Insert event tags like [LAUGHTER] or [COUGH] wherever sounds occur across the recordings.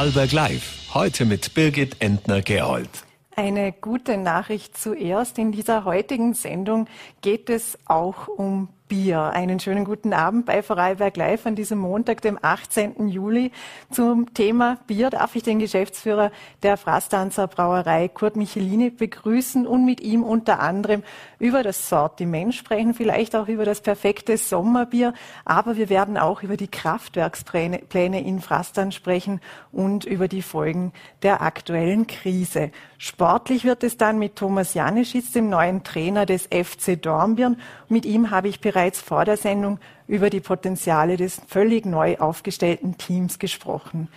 Vorarlberg Live. Heute mit Birgit Entner-Gerold. Eine gute Nachricht zuerst. In dieser heutigen Sendung geht es auch um Bier. Einen schönen guten Abend bei Vorarlberg Live an diesem Montag, dem 18. Juli. Zum Thema Bier darf ich den Geschäftsführer der Frastanzer Brauerei Kurt Michelini begrüßen und mit ihm unter anderem über das Sortiment sprechen, vielleicht auch über das perfekte Sommerbier. Aber wir werden auch über die Kraftwerkspläne in Frastan sprechen und über die Folgen der aktuellen Krise. Sportlich wird es dann mit Thomas Janischitz, dem neuen Trainer des FC Dornbirn. Mit ihm habe ich bereits bereits vor der Sendung über die Potenziale des völlig neu aufgestellten Teams gesprochen.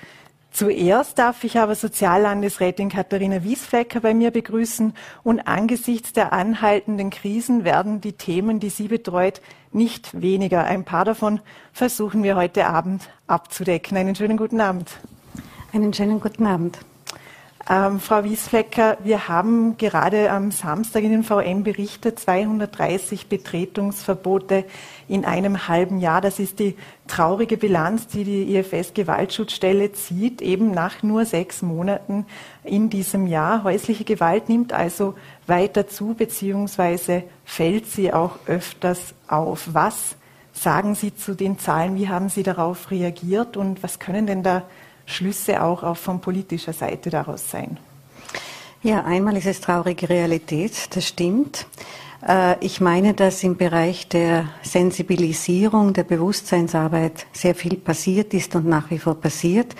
Zuerst darf ich aber Soziallandesrätin Katharina Wiesflecker bei mir begrüßen und angesichts der anhaltenden Krisen werden die Themen, die sie betreut, nicht weniger. Ein paar davon versuchen wir heute Abend abzudecken. Einen schönen guten Abend. Einen schönen guten Abend. Ähm, Frau Wiesflecker, wir haben gerade am Samstag in den VM berichtet, 230 Betretungsverbote in einem halben Jahr. Das ist die traurige Bilanz, die die IFS Gewaltschutzstelle zieht, eben nach nur sechs Monaten in diesem Jahr. Häusliche Gewalt nimmt also weiter zu, beziehungsweise fällt sie auch öfters auf. Was sagen Sie zu den Zahlen? Wie haben Sie darauf reagiert und was können denn da Schlüsse auch, auch von politischer Seite daraus sein? Ja, einmal ist es traurige Realität, das stimmt. Äh, ich meine, dass im Bereich der Sensibilisierung, der Bewusstseinsarbeit sehr viel passiert ist und nach wie vor passiert.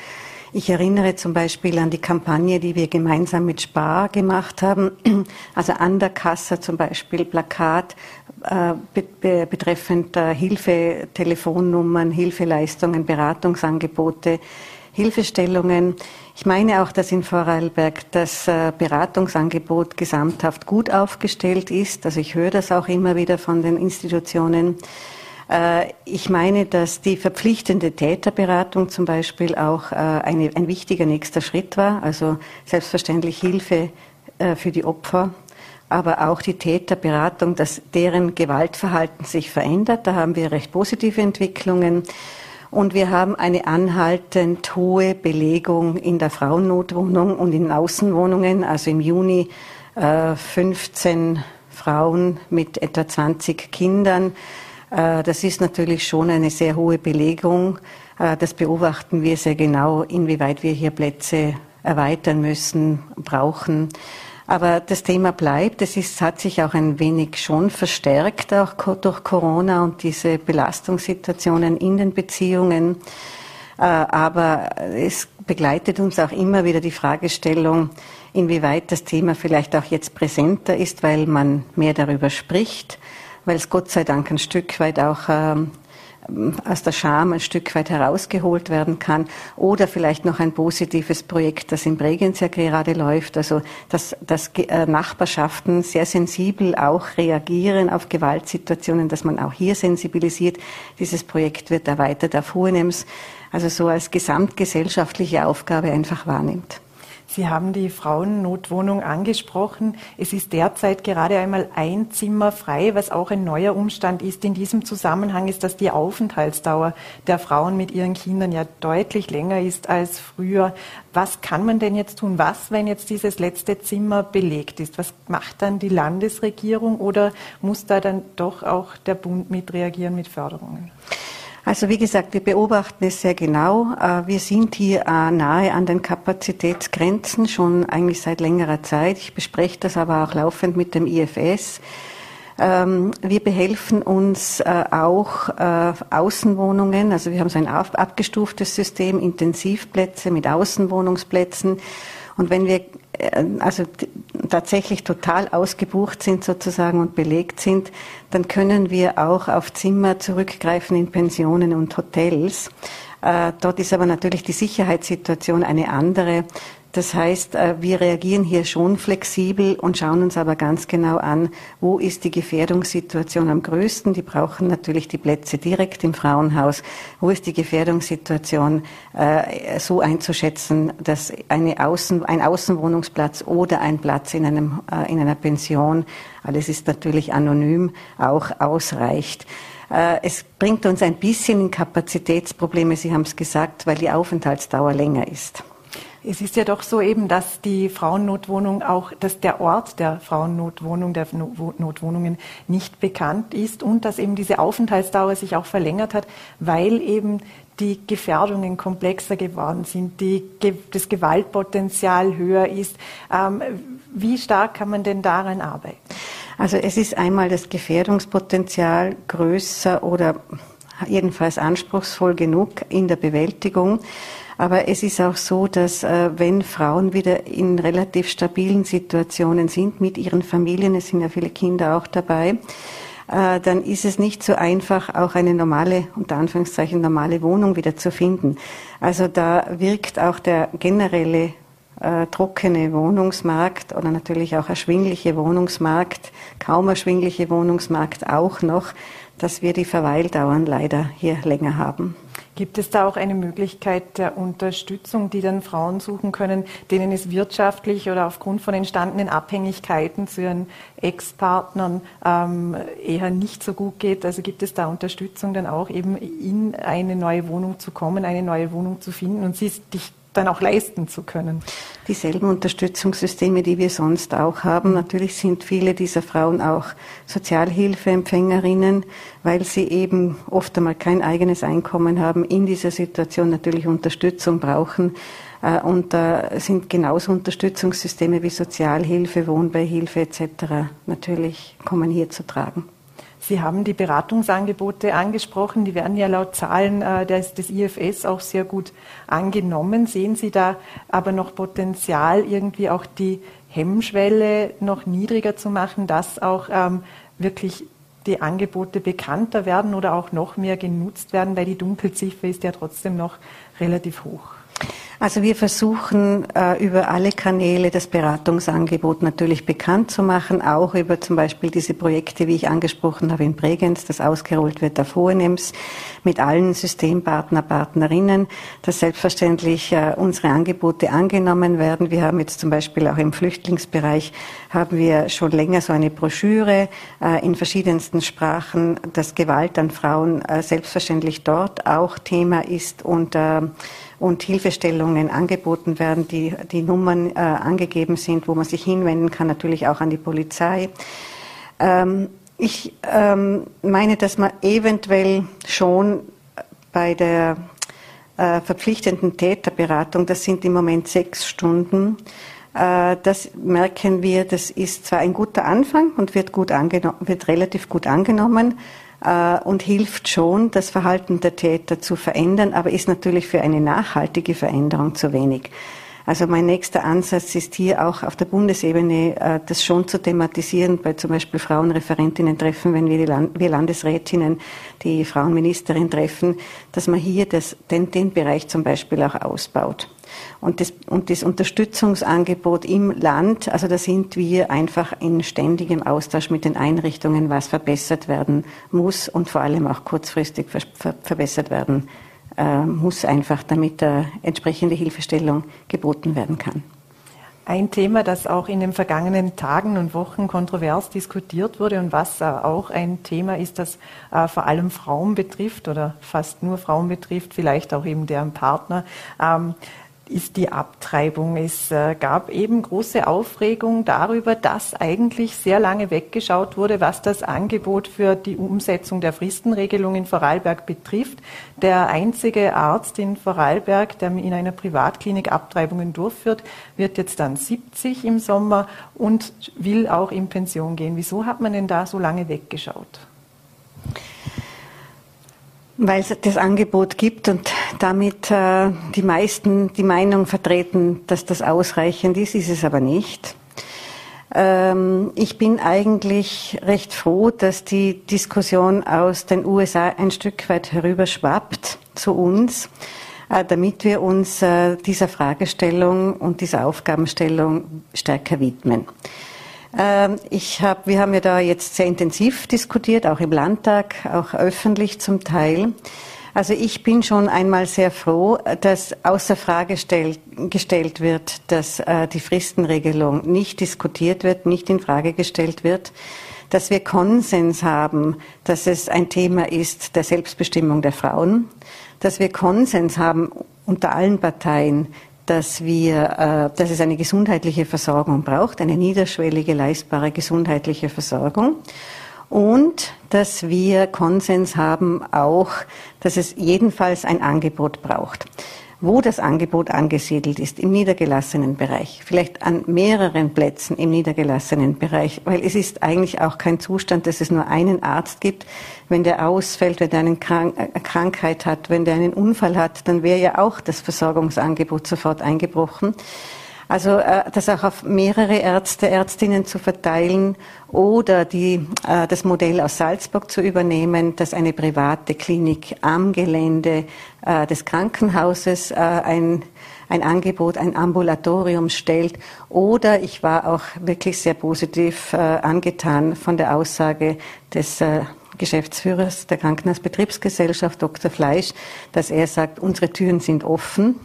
Ich erinnere zum Beispiel an die Kampagne, die wir gemeinsam mit Spar gemacht haben, [CLEARS THROAT] also an der Kasse zum Beispiel Plakat äh, betreffend äh, Hilfetelefonnummern, Hilfeleistungen, Beratungsangebote Hilfestellungen. Ich meine auch, dass in Vorarlberg das äh, Beratungsangebot gesamthaft gut aufgestellt ist. Also ich höre das auch immer wieder von den Institutionen. Äh, ich meine, dass die verpflichtende Täterberatung zum Beispiel auch äh, eine, ein wichtiger nächster Schritt war. Also selbstverständlich Hilfe für die Opfer, aber auch die Täterberatung, dass deren Gewaltverhalten sich verändert. Da haben wir recht positive Entwicklungen. Und wir haben eine anhaltend hohe Belegung in der Frauennotwohnung und in Außenwohnungen. Also im Juni äh, 15 Frauen mit etwa 20 Kindern. Äh, das ist natürlich schon eine sehr hohe Belegung. Äh, das beobachten wir sehr genau, inwieweit wir hier Plätze erweitern müssen, brauchen. Aber das Thema bleibt. Es ist, hat sich auch ein wenig schon verstärkt, auch durch Corona und diese Belastungssituationen in den Beziehungen. Äh, aber es begleitet uns auch immer wieder die Fragestellung, inwieweit das Thema vielleicht auch jetzt präsenter ist, weil man mehr darüber spricht, weil es Gott sei Dank ein Stück weit auch ähm, aus der Scham ein Stück weit herausgeholt werden kann. Oder vielleicht noch ein positives Projekt, das in Bregenz ja gerade läuft, also dass, dass äh, Nachbarschaften sehr sensibel auch reagieren auf Gewaltsituationen, dass man auch hier sensibilisiert. Dieses Projekt wird erweitert auf Hohenems, also so als gesamtgesellschaftliche Aufgabe einfach wahrnimmt. Sie haben die Frauennotwohnung angesprochen. Es ist derzeit gerade einmal ein Zimmer frei, was auch ein neuer Umstand ist. In diesem Zusammenhang ist, dass die Aufenthaltsdauer der Frauen mit ihren Kindern ja deutlich länger ist als früher. Was kann man denn jetzt tun? Was, wenn jetzt dieses letzte Zimmer belegt ist? Was macht dann die Landesregierung oder muss da dann doch auch der Bund mit reagieren mit Förderungen? Also wie gesagt, wir beobachten es sehr genau. Äh, wir sind hier äh, nahe an den Kapazitätsgrenzen schon eigentlich seit längerer Zeit. Ich bespreche das aber auch laufend mit dem IFS. Ähm, wir behelfen uns äh, auch Außenwohnungen. Also wir haben so ein abgestuftes System, Intensivplätze mit Außenwohnungsplätzen. Und wenn wir äh, also tatsächlich total ausgebucht sind sozusagen und belegt sind, dann können wir auch auf Zimmer zurückgreifen in Pensionen und Hotels. Äh, dort ist aber natürlich die Sicherheitssituation eine andere. Das heißt, äh, wir reagieren hier schon flexibel und schauen uns aber ganz genau an, wo ist die Gefährdungssituation am größten. Die brauchen natürlich die Plätze direkt im Frauenhaus. Wo ist die Gefährdungssituation äh, so einzuschätzen, dass eine Außen, ein Außenwohnungsplatz oder ein Platz in, einem, äh, in einer Pension, alles ist natürlich anonym, auch ausreicht. Es bringt uns ein bisschen in Kapazitätsprobleme, Sie haben es gesagt, weil die Aufenthaltsdauer länger ist. Es ist ja doch so eben, dass die Frauennotwohnung auch, dass der Ort der Frauennotwohnung, der Notwohnungen nicht bekannt ist und dass eben diese Aufenthaltsdauer sich auch verlängert hat, weil eben die Gefährdungen komplexer geworden sind, die, das Gewaltpotenzial höher ist. Ähm, wie stark kann man denn daran arbeiten? Also es ist einmal das Gefährdungspotenzial größer oder jedenfalls anspruchsvoll genug in der Bewältigung. Aber es ist auch so, dass äh, wenn Frauen wieder in relativ stabilen Situationen sind mit ihren Familien, es sind ja viele Kinder auch dabei, äh, dann ist es nicht so einfach, auch eine normale, unter Anführungszeichen normale Wohnung wieder zu finden. Also da wirkt auch der generelle äh, trockene Wohnungsmarkt oder natürlich auch erschwingliche Wohnungsmarkt, kaum erschwingliche Wohnungsmarkt auch noch, dass wir die Verweildauern leider hier länger haben. Gibt es da auch eine Möglichkeit der Unterstützung, die dann Frauen suchen können, denen es wirtschaftlich oder aufgrund von entstandenen Abhängigkeiten zu ihren Ex-Partnern ähm, eher nicht so gut geht? Also gibt es da Unterstützung dann auch eben in eine neue Wohnung zu kommen, eine neue Wohnung zu finden und sie dich dann auch leisten zu können. Dieselben Unterstützungssysteme, die wir sonst auch haben. Natürlich sind viele dieser Frauen auch Sozialhilfeempfängerinnen, weil sie eben oft einmal kein eigenes Einkommen haben, in dieser Situation natürlich Unterstützung brauchen. Äh, und da sind genauso Unterstützungssysteme wie Sozialhilfe, Wohnbeihilfe etc. natürlich kommen hier zu tragen. Sie haben die Beratungsangebote angesprochen. Die werden ja laut Zahlen äh, des, IFS auch sehr gut angenommen. Sehen Sie da aber noch Potenzial, irgendwie auch die Hemmschwelle noch niedriger zu machen, dass auch ähm, wirklich die Angebote bekannter werden oder auch noch mehr genutzt werden, weil die Dunkelziffer ist ja trotzdem noch relativ hoch. Also wir versuchen äh, über alle Kanäle das Beratungsangebot natürlich bekannt zu machen, auch über zum Beispiel diese Projekte, wie ich angesprochen habe in Bregenz, das ausgerollt wird auf Hohenems, mit allen Systempartner, Partnerinnen, dass selbstverständlich äh, unsere Angebote angenommen werden. Wir haben jetzt zum Beispiel auch im Flüchtlingsbereich haben wir schon länger so eine Broschüre äh, in verschiedensten Sprachen, dass Gewalt an Frauen selbstverständlich dort auch Thema ist und und Hilfestellungen angeboten werden, die, die Nummern äh, angegeben sind, wo man sich hinwenden kann, natürlich auch an die Polizei. Ähm, ich ähm, meine, dass man eventuell schon bei der äh, verpflichtenden Täterberatung, das sind im Moment sechs Stunden, äh, das merken wir, das ist zwar ein guter Anfang und wird, gut wird relativ gut angenommen, und hilft schon, das Verhalten der Täter zu verändern, aber ist natürlich für eine nachhaltige Veränderung zu wenig. Also mein nächster Ansatz ist hier auch auf der Bundesebene, äh, das schon zu thematisieren, bei zum Beispiel Frauenreferentinnen treffen, wenn wir, die Land wir Landesrätinnen die Frauenministerin treffen, dass man hier das, den, den Bereich zum Beispiel auch ausbaut. Und das, und das Unterstützungsangebot im Land, also da sind wir einfach in ständigem Austausch mit den Einrichtungen, was verbessert werden muss und vor allem auch kurzfristig ver ver verbessert werden äh, muss, einfach damit äh, entsprechende Hilfestellung geboten werden kann. Ein Thema, das auch in den vergangenen Tagen und Wochen kontrovers diskutiert wurde und was äh, auch ein Thema ist, das äh, vor allem Frauen betrifft oder fast nur Frauen betrifft, vielleicht auch eben deren Partner. Ist die Abtreibung. Es äh, gab eben große Aufregung darüber, dass eigentlich sehr lange weggeschaut wurde, was das Angebot für die Umsetzung der Fristenregelung in Vorarlberg betrifft. Der einzige Arzt in Vorarlberg, der in einer Privatklinik Abtreibungen durchführt, wird jetzt dann 70 im Sommer und will auch in Pension gehen. Wieso hat man denn da so lange weggeschaut? Weil es das Angebot gibt und damit äh, die meisten die Meinung vertreten, dass das ausreichend ist, ist es aber nicht. Ähm, ich bin eigentlich recht froh, dass die Diskussion aus den USA ein Stück weit herüberschwappt zu uns, äh, damit wir uns äh, dieser Fragestellung und dieser Aufgabenstellung stärker widmen. Ähm, ich hab, wir haben ja da jetzt sehr intensiv diskutiert, auch im Landtag, auch öffentlich zum Teil. Also ich bin schon einmal sehr froh, dass außer Frage stell, gestellt wird, dass äh, die Fristenregelung nicht diskutiert wird, nicht in Frage gestellt wird, dass wir Konsens haben, dass es ein Thema ist der Selbstbestimmung der Frauen, dass wir Konsens haben unter allen Parteien, dass wir, äh, dass es eine gesundheitliche Versorgung braucht, eine niederschwellige, leistbare gesundheitliche Versorgung. Und dass wir Konsens haben auch, dass es jedenfalls ein Angebot braucht wo das Angebot angesiedelt ist, im niedergelassenen Bereich, vielleicht an mehreren Plätzen im niedergelassenen Bereich, weil es ist eigentlich auch kein Zustand, dass es nur einen Arzt gibt. Wenn der ausfällt, wenn der eine äh, Krankheit hat, wenn der einen Unfall hat, dann wäre ja auch das Versorgungsangebot sofort eingebrochen. Also äh, das auch auf mehrere Ärzte, Ärztinnen zu verteilen oder die, äh, das Modell aus Salzburg zu übernehmen, dass eine private Klinik am Gelände des Krankenhauses ein, ein Angebot, ein Ambulatorium stellt. Oder ich war auch wirklich sehr positiv angetan von der Aussage des Geschäftsführers der Krankenhausbetriebsgesellschaft, Dr. Fleisch, dass er sagt, unsere Türen sind offen.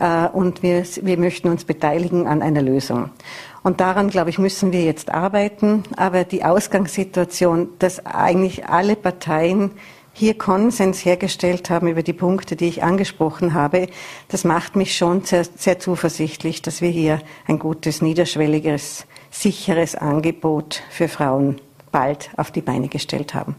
Äh, und wir, wir möchten uns beteiligen an einer Lösung. Und daran, glaube ich, müssen wir jetzt arbeiten. Aber die Ausgangssituation, dass eigentlich alle Parteien hier Konsens hergestellt haben über die Punkte, die ich angesprochen habe, das macht mich schon sehr, sehr zuversichtlich, dass wir hier ein gutes, niederschwelliges, sicheres Angebot für Frauen bald auf die Beine gestellt haben.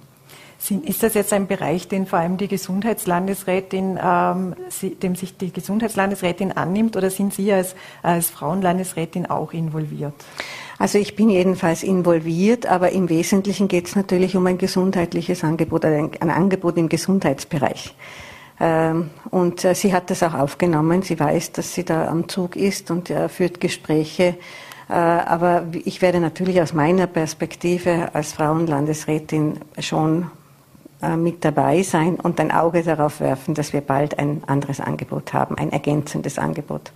Ist das jetzt ein Bereich, den vor allem die Gesundheitslandesrätin, ähm, sie, dem sich die Gesundheitslandesrätin annimmt, oder sind Sie als, als Frauenlandesrätin auch involviert? Also ich bin jedenfalls involviert, aber im Wesentlichen geht es natürlich um ein gesundheitliches Angebot, ein, ein Angebot im Gesundheitsbereich. Ähm, und äh, sie hat das auch aufgenommen. Sie weiß, dass sie da am Zug ist und äh, führt Gespräche. Äh, aber ich werde natürlich aus meiner Perspektive als Frauenlandesrätin schon mit dabei sein und ein Auge darauf werfen, dass wir bald ein anderes Angebot haben, ein ergänzendes Angebot.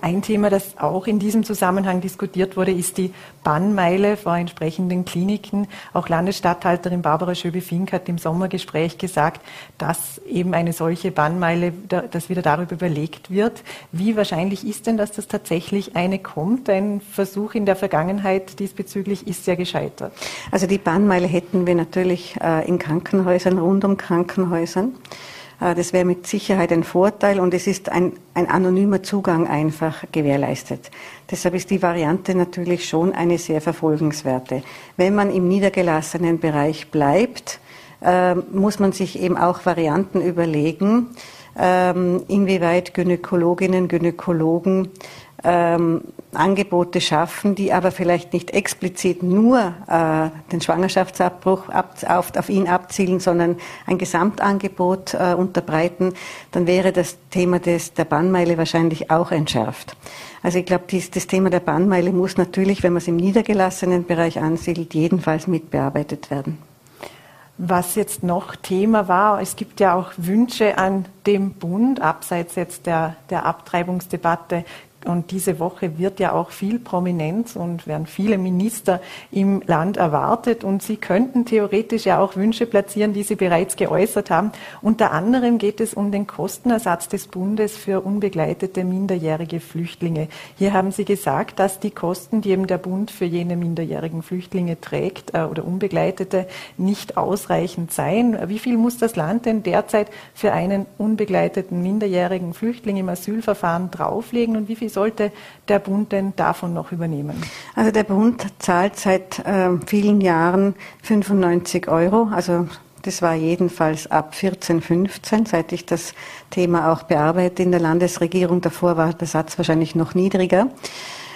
Ein Thema, das auch in diesem Zusammenhang diskutiert wurde, ist die Bannmeile vor entsprechenden Kliniken. Auch Landesstatthalterin Barbara Schöbe-Fink hat im Sommergespräch gesagt, dass eben eine solche Bannmeile, dass wieder darüber überlegt wird. Wie wahrscheinlich ist denn, dass das tatsächlich eine kommt? Ein Versuch in der Vergangenheit diesbezüglich ist ja gescheitert. Also die Bannmeile hätten wir natürlich äh, in Krankenhäusern, rund um Krankenhäusern. Äh, das wäre mit Sicherheit ein Vorteil und es ist ein, ein anonymer Zugang einfach gewährleistet. Deshalb ist die Variante natürlich schon eine sehr verfolgenswerte. Wenn man im niedergelassenen Bereich bleibt, äh, muss man sich eben auch Varianten überlegen, inwieweit Gynäkologinnen, Gynäkologen ähm, Angebote schaffen, die aber vielleicht nicht explizit nur äh, den Schwangerschaftsabbruch ab, auf, auf, ihn abzielen, sondern ein Gesamtangebot äh, unterbreiten, dann wäre das Thema des, der Bannmeile wahrscheinlich auch entschärft. Also ich glaube, das Thema der Bannmeile muss natürlich, wenn man es im niedergelassenen Bereich ansiedelt, jedenfalls mitbearbeitet werden. Was jetzt noch Thema war, es gibt ja auch Wünsche an dem Bund, abseits jetzt der, der Abtreibungsdebatte, und diese Woche wird ja auch viel Prominenz und werden viele Minister im Land erwartet. Und Sie könnten theoretisch ja auch Wünsche platzieren, die Sie bereits geäußert haben. Unter anderem geht es um den Kostenersatz des Bundes für unbegleitete minderjährige Flüchtlinge. Hier haben Sie gesagt, dass die Kosten, die eben der Bund für jene minderjährigen Flüchtlinge trägt äh, oder Unbegleitete, nicht ausreichend seien. Wie viel muss das Land denn derzeit für einen unbegleiteten minderjährigen Flüchtling im Asylverfahren drauflegen und wie viel sollte der Bund denn davon noch übernehmen? Also der Bund zahlt seit äh, vielen Jahren 95 Euro, also das war jedenfalls ab 14, 15, seit ich das Thema auch bearbeite in der Landesregierung. Davor war der Satz wahrscheinlich noch niedriger.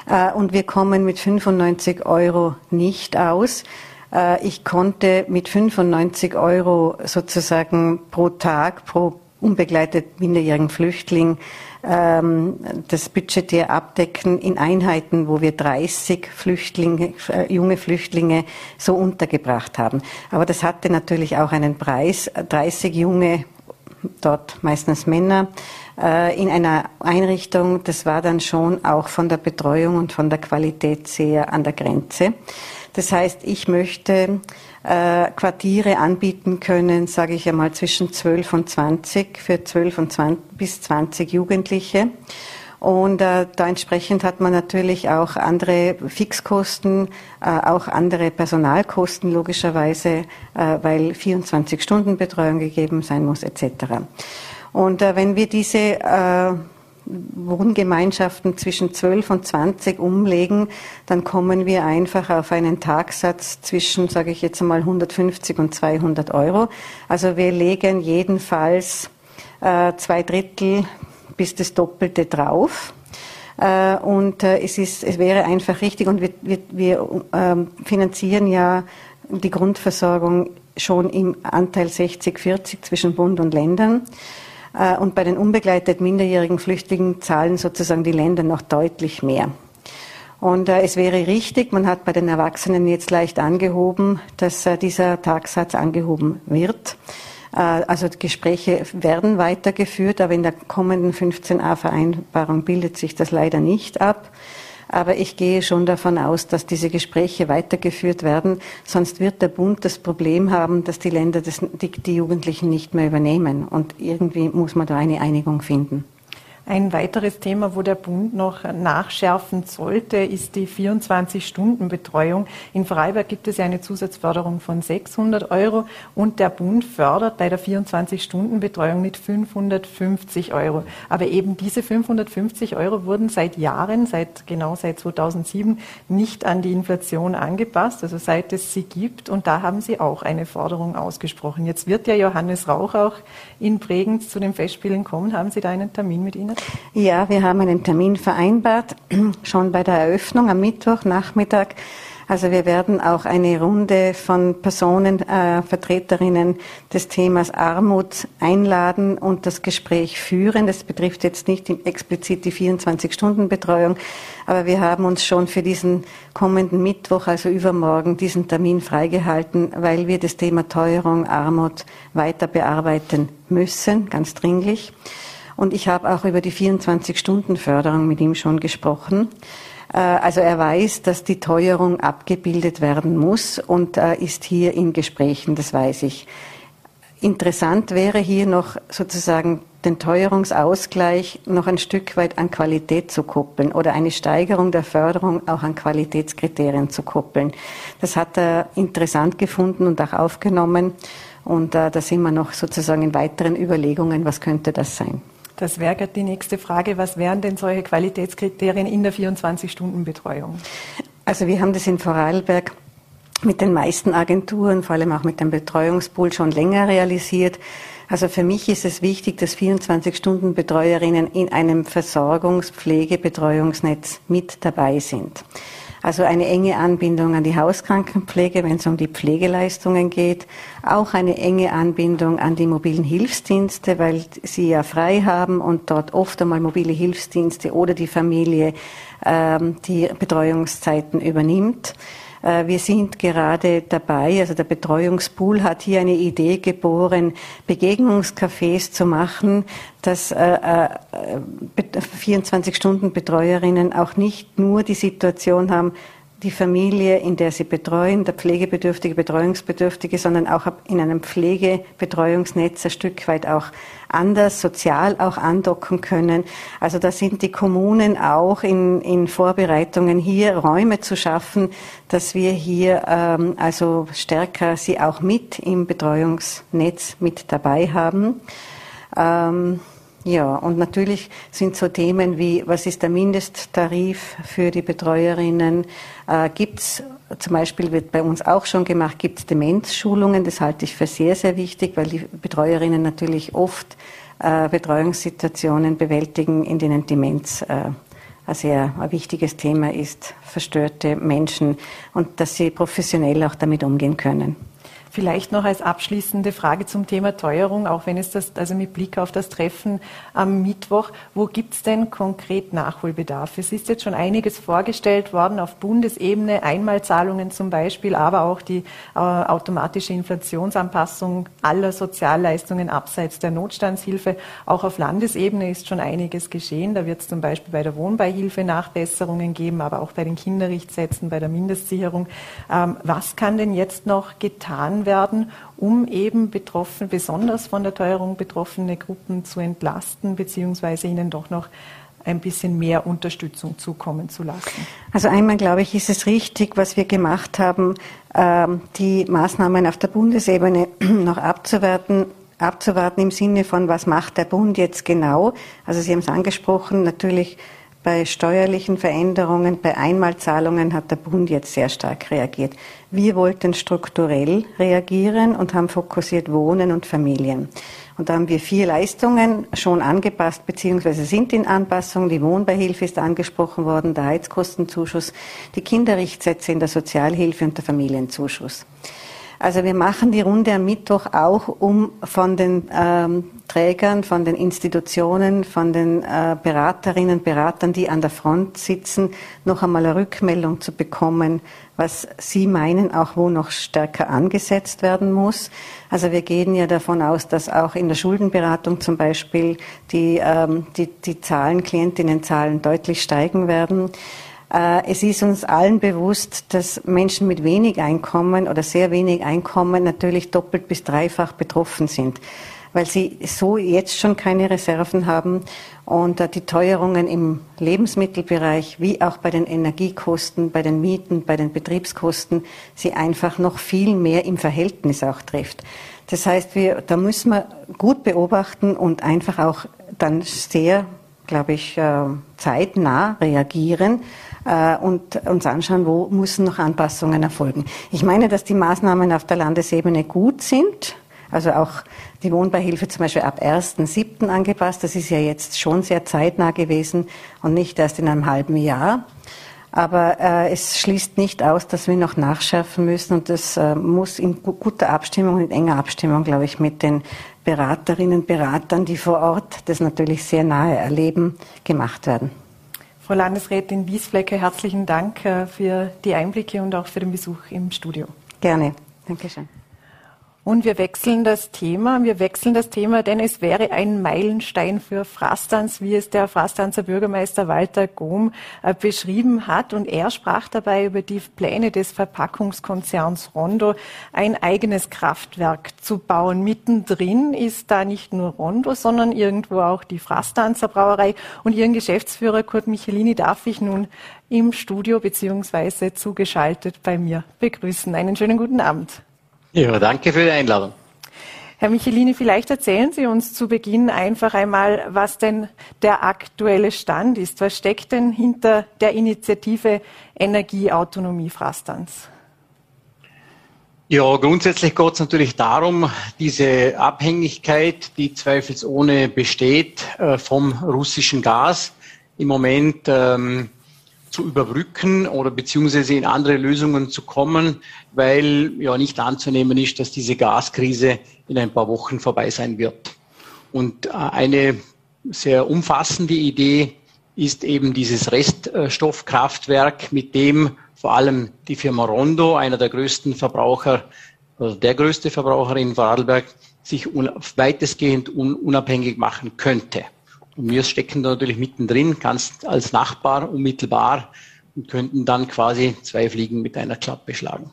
Äh, und wir kommen mit 95 Euro nicht aus. Äh, ich konnte mit 95 Euro sozusagen pro Tag, pro unbegleitet minderjährigen Flüchtling das budgetär abdecken in Einheiten, wo wir 30 Flüchtlinge, äh, junge Flüchtlinge so untergebracht haben. Aber das hatte natürlich auch einen Preis. 30 junge, dort meistens Männer, äh, in einer Einrichtung, das war dann schon auch von der Betreuung und von der Qualität sehr an der Grenze. Das heißt, ich möchte äh, Quartiere anbieten können, sage ich einmal, zwischen 12 und 20 für 12 und 20, bis 20 Jugendliche. Und äh, da entsprechend hat man natürlich auch andere Fixkosten, äh, auch andere Personalkosten logischerweise, äh, weil 24 Stunden Betreuung gegeben sein muss etc. Und äh, wenn wir diese äh, Wohngemeinschaften zwischen 12 und 20 umlegen, dann kommen wir einfach auf einen Tagsatz zwischen, sage ich jetzt einmal, 150 und 200 Euro. Also wir legen jedenfalls äh, zwei Drittel bis das Doppelte drauf. Äh, und äh, es, ist, es wäre einfach richtig und wir, wir, wir ähm, finanzieren ja die Grundversorgung schon im Anteil 60-40 zwischen Bund und Ländern. Äh, und bei den unbegleiteten minderjährigen Flüchtlingen zahlen sozusagen die Länder noch deutlich mehr. Und äh, es wäre richtig, man hat bei den Erwachsenen jetzt leicht angehoben, dass äh, dieser Tagsatz angehoben wird. Also Gespräche werden weitergeführt, aber in der kommenden 15a-Vereinbarung bildet sich das leider nicht ab. Aber ich gehe schon davon aus, dass diese Gespräche weitergeführt werden. Sonst wird der Bund das Problem haben, dass die Länder das, die, die Jugendlichen nicht mehr übernehmen. Und irgendwie muss man da eine Einigung finden. Ein weiteres Thema, wo der Bund noch nachschärfen sollte, ist die 24-Stunden-Betreuung. In Freiberg gibt es ja eine Zusatzförderung von 600 Euro und der Bund fördert bei der 24-Stunden-Betreuung mit 550 Euro. Aber eben diese 550 Euro wurden seit Jahren, seit genau seit 2007, nicht an die Inflation angepasst, also seit es sie gibt. Und da haben Sie auch eine Forderung ausgesprochen. Jetzt wird ja Johannes Rauch auch in Bregenz zu den Festspielen kommen. Haben Sie da einen Termin mit Ihnen? Ja, wir haben einen Termin vereinbart, [CLEARS THROAT] schon bei der Eröffnung am Mittwoch Nachmittag. Also wir werden auch eine Runde von Personen, äh, Vertreterinnen des Themas Armut einladen und das Gespräch führen. Das betrifft jetzt nicht explizit die 24-Stunden-Betreuung, aber wir haben uns schon für diesen kommenden Mittwoch, also übermorgen, diesen Termin freigehalten, weil wir das Thema Teuerung, Armut weiter bearbeiten müssen, ganz dringlich. Und ich habe auch über die 24-Stunden-Förderung mit ihm schon gesprochen. Äh, also er weiß, dass die Teuerung abgebildet werden muss und äh, ist hier in Gesprächen, das weiß ich. Interessant wäre hier noch sozusagen den Teuerungsausgleich noch ein Stück weit an Qualität zu koppeln oder eine Steigerung der Förderung auch an Qualitätskriterien zu koppeln. Das hat er interessant gefunden und auch aufgenommen. Und äh, da sind wir noch sozusagen in weiteren Überlegungen, was könnte das sein. Das wäre die nächste Frage. Was wären denn solche Qualitätskriterien in der 24-Stunden-Betreuung? Also wir haben das in Vorarlberg mit den meisten Agenturen, vor allem auch mit dem Betreuungspool schon länger realisiert. Also für mich ist es wichtig, dass 24-Stunden-Betreuerinnen in einem Versorgungs-Pflegebetreuungsnetz mit dabei sind. Also eine enge Anbindung an die Hauskrankenpflege, wenn es um die Pflegeleistungen geht. Auch eine enge Anbindung an die mobilen Hilfsdienste, weil sie ja frei haben und dort oft einmal mobile Hilfsdienste oder die Familie ähm, die Betreuungszeiten übernimmt. Äh, wir sind gerade dabei, also der Betreuungspool hat hier eine Idee geboren, Begegnungscafés zu machen, dass 24-Stunden-Betreuerinnen äh, äh, auch nicht nur die Situation haben, die Familie, in der sie betreuen, der pflegebedürftige, betreuungsbedürftige, sondern auch in einem Pflegebetreuungsnetz ein Stück weit auch anders, sozial auch andocken können. Also da sind die Kommunen auch in, in Vorbereitungen hier Räume zu schaffen, dass wir hier ähm, also stärker sie auch mit im Betreuungsnetz mit dabei haben. Ähm, ja, und natürlich sind so Themen wie, was ist der Mindesttarif für die Betreuerinnen? Äh, gibt es, zum Beispiel wird bei uns auch schon gemacht, gibt es Demenzschulungen? Das halte ich für sehr, sehr wichtig, weil die Betreuerinnen natürlich oft äh, Betreuungssituationen bewältigen, in denen Demenz äh, ein sehr ein wichtiges Thema ist, verstörte Menschen und dass sie professionell auch damit umgehen können. Vielleicht noch als abschließende Frage zum Thema Teuerung, auch wenn es das, also mit Blick auf das Treffen am Mittwoch, wo gibt es denn konkret Nachholbedarf? Es ist jetzt schon einiges vorgestellt worden auf Bundesebene, Einmalzahlungen zum Beispiel, aber auch die äh, automatische Inflationsanpassung aller Sozialleistungen abseits der Notstandshilfe. Auch auf Landesebene ist schon einiges geschehen. Da wird es zum Beispiel bei der Wohnbeihilfe Nachbesserungen geben, aber auch bei den Kinderrichtsätzen, bei der Mindestsicherung. Ähm, was kann denn jetzt noch getan werden, um eben betroffen, besonders von der Teuerung betroffene Gruppen zu entlasten, beziehungsweise ihnen doch noch ein bisschen mehr Unterstützung zukommen zu lassen? Also einmal glaube ich, ist es richtig, was wir gemacht haben, ähm, die Maßnahmen auf der Bundesebene [CLEARS THROAT] noch abzuwerten abzuwarten im Sinne von, was macht der Bund jetzt genau? Also Sie haben es angesprochen, natürlich bei steuerlichen Veränderungen, bei Einmalzahlungen hat der Bund jetzt sehr stark reagiert. Wir wollten strukturell reagieren und haben fokussiert Wohnen und Familien. Und da haben wir vier Leistungen schon angepasst, beziehungsweise sind in Anpassung. Die Wohnbeihilfe ist angesprochen worden, der Heizkostenzuschuss, die Kinderrichtsätze in der Sozialhilfe und der Familienzuschuss. Also wir machen die Runde am Mittwoch auch, um von den ähm, Trägern, von den Institutionen, von den äh, Beraterinnen, Beratern, die an der Front sitzen, noch einmal eine Rückmeldung zu bekommen, was sie meinen, auch wo noch stärker angesetzt werden muss. Also wir gehen ja davon aus, dass auch in der Schuldenberatung zum Beispiel die, ähm, die, die Zahlen, Klientinnenzahlen deutlich steigen werden. Äh, es ist uns allen bewusst, dass Menschen mit wenig Einkommen oder sehr wenig Einkommen natürlich doppelt bis dreifach betroffen sind, weil sie so jetzt schon keine Reserven haben und äh, die Teuerungen im Lebensmittelbereich wie auch bei den Energiekosten, bei den Mieten, bei den Betriebskosten sie einfach noch viel mehr im Verhältnis auch trifft. Das heißt, wir, da müssen wir gut beobachten und einfach auch dann sehr, glaube ich, äh, zeitnah reagieren äh, und uns anschauen, wo müssen noch Anpassungen erfolgen. Ich meine, dass die Maßnahmen auf der Landesebene gut sind. Also auch die Wohnbeihilfe zum Beispiel ab 1.7. angepasst. Das ist ja jetzt schon sehr zeitnah gewesen und nicht erst in einem halben Jahr. Aber äh, es schließt nicht aus, dass wir noch nachschärfen müssen und das äh, muss in guter Abstimmung und in enger Abstimmung, glaube ich, mit den Beraterinnen, Beratern, die vor Ort das natürlich sehr nahe erleben, gemacht werden. Frau Landesrätin Wiesflecke, herzlichen Dank äh, für die Einblicke und auch für den Besuch im Studio. Gerne. Dankeschön. Und wir wechseln das Thema. Wir wechseln das Thema, denn es wäre ein Meilenstein für Frastanz, wie es der Frastanzer Bürgermeister Walter Gohm äh, beschrieben hat. Und er sprach dabei über die Pläne des Verpackungskonzerns Rondo, ein eigenes Kraftwerk zu bauen. Mittendrin ist da nicht nur Rondo, sondern irgendwo auch die Frastanzer Brauerei. Und ihren Geschäftsführer Kurt Michelini darf ich nun im Studio beziehungsweise zugeschaltet bei mir begrüßen. Einen schönen guten Abend. Ja, danke für die Einladung. Herr Michelini, vielleicht erzählen Sie uns zu Beginn einfach einmal, was denn der aktuelle Stand ist. Was steckt denn hinter der Initiative Energieautonomie Frastanz? Ja, grundsätzlich geht es natürlich darum, diese Abhängigkeit, die zweifelsohne besteht äh, vom russischen Gas, im Moment ähm, zu überbrücken oder beziehungsweise in andere Lösungen zu kommen, weil ja nicht anzunehmen ist, dass diese Gaskrise in ein paar Wochen vorbei sein wird. Und äh, eine sehr umfassende Idee ist eben dieses Reststoffkraftwerk, mit dem vor allem die Firma Rondo, einer der größten Verbraucher, oder der größte Verbraucher in Vorarlberg, sich weitestgehend unabhängig machen könnte. Und wir stecken da natürlich mittendrin, ganz als Nachbar unmittelbar und könnten dann quasi zwei Fliegen mit einer Klappe schlagen.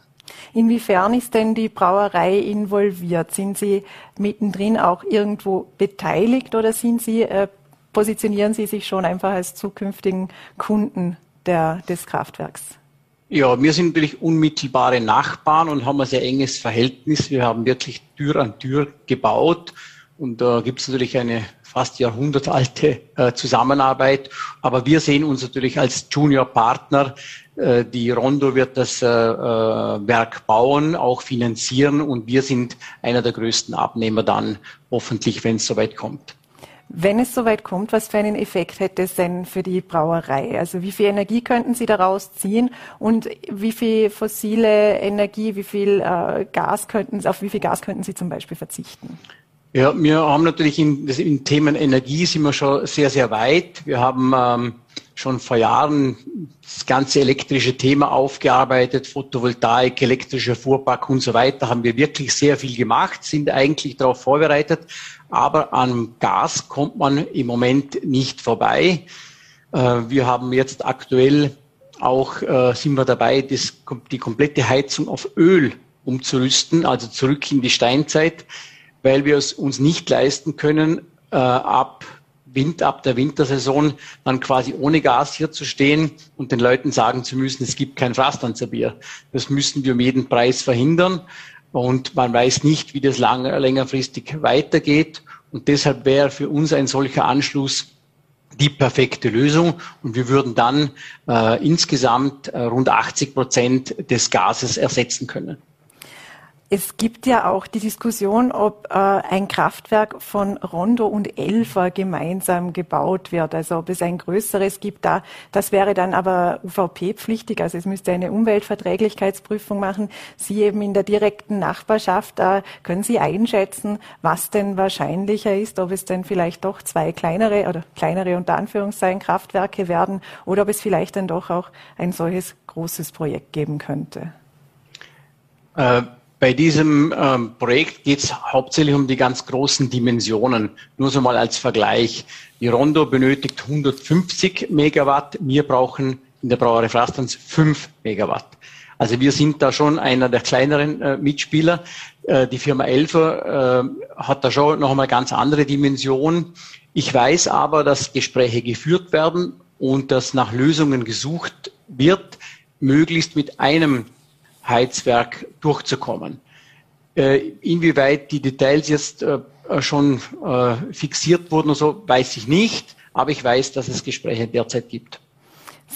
Inwiefern ist denn die Brauerei involviert? Sind Sie mittendrin auch irgendwo beteiligt oder sind Sie, äh, positionieren Sie sich schon einfach als zukünftigen Kunden der, des Kraftwerks? Ja, wir sind natürlich unmittelbare Nachbarn und haben ein sehr enges Verhältnis. Wir haben wirklich Tür an Tür gebaut und da gibt es natürlich eine fast jahrhundertalte äh, Zusammenarbeit. Aber wir sehen uns natürlich als Junior-Partner. Äh, die Rondo wird das äh, Werk bauen, auch finanzieren und wir sind einer der größten Abnehmer dann, hoffentlich, wenn es soweit kommt. Wenn es soweit kommt, was für einen Effekt hätte es denn für die Brauerei? Also wie viel Energie könnten Sie daraus ziehen und wie viel fossile Energie, wie viel Gas könnten, auf wie viel Gas könnten Sie zum Beispiel verzichten? Ja, wir haben natürlich in, in Themen Energie sind wir schon sehr, sehr weit. Wir haben ähm, schon vor Jahren das ganze elektrische Thema aufgearbeitet, Photovoltaik, elektrischer Fuhrpark und so weiter, haben wir wirklich sehr viel gemacht, sind eigentlich darauf vorbereitet. Aber an Gas kommt man im Moment nicht vorbei. Äh, wir haben jetzt aktuell auch, äh, sind wir dabei, das, die komplette Heizung auf Öl umzurüsten, also zurück in die Steinzeit weil wir es uns nicht leisten können, äh, ab Wind, ab der Wintersaison dann quasi ohne Gas hier zu stehen und den Leuten sagen zu müssen, es gibt kein Frastanzer Bier. Das müssen wir um jeden Preis verhindern. und man weiß nicht, wie das lang, längerfristig weitergeht. Und deshalb wäre für uns ein solcher Anschluss die perfekte Lösung und wir würden dann äh, insgesamt äh, rund 80 Prozent des Gases ersetzen können. Es gibt ja auch die Diskussion, ob äh, ein Kraftwerk von Rondo und Elfer gemeinsam gebaut wird. Also ob es ein größeres gibt. Da, das wäre dann aber UVP-pflichtig. Also es müsste eine Umweltverträglichkeitsprüfung machen. Sie eben in der direkten Nachbarschaft. Äh, können Sie einschätzen, was denn wahrscheinlicher ist? Ob es denn vielleicht doch zwei kleinere oder kleinere unter Anführungszeichen Kraftwerke werden oder ob es vielleicht dann doch auch ein solches großes Projekt geben könnte? Äh bei diesem ähm, Projekt geht es hauptsächlich um die ganz großen Dimensionen. Nur so mal als Vergleich. Die Rondo benötigt 150 Megawatt. Wir brauchen in der Brauerei Frastans 5 Megawatt. Also wir sind da schon einer der kleineren äh, Mitspieler. Äh, die Firma Elfer äh, hat da schon noch einmal ganz andere Dimensionen. Ich weiß aber, dass Gespräche geführt werden und dass nach Lösungen gesucht wird, möglichst mit einem Heizwerk durchzukommen. Äh, inwieweit die Details jetzt äh, schon äh, fixiert wurden, so weiß ich nicht, aber ich weiß, dass es Gespräche derzeit gibt.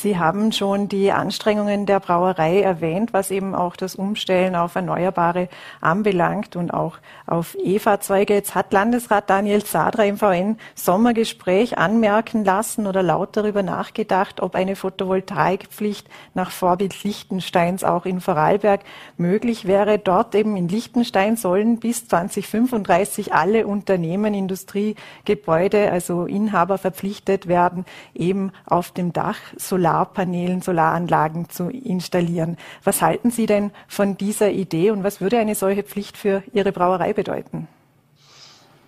Sie haben schon die Anstrengungen der Brauerei erwähnt, was eben auch das Umstellen auf Erneuerbare anbelangt und auch auf E-Fahrzeuge. Jetzt hat Landesrat Daniel Sadra im VN Sommergespräch anmerken lassen oder laut darüber nachgedacht, ob eine Photovoltaikpflicht nach Vorbild Liechtensteins auch in Vorarlberg möglich wäre. Dort eben in Liechtenstein sollen bis 2035 alle Unternehmen, Industriegebäude, also Inhaber verpflichtet werden, eben auf dem Dach Solar Solarpanelen, Solaranlagen zu installieren. Was halten Sie denn von dieser Idee und was würde eine solche Pflicht für Ihre Brauerei bedeuten?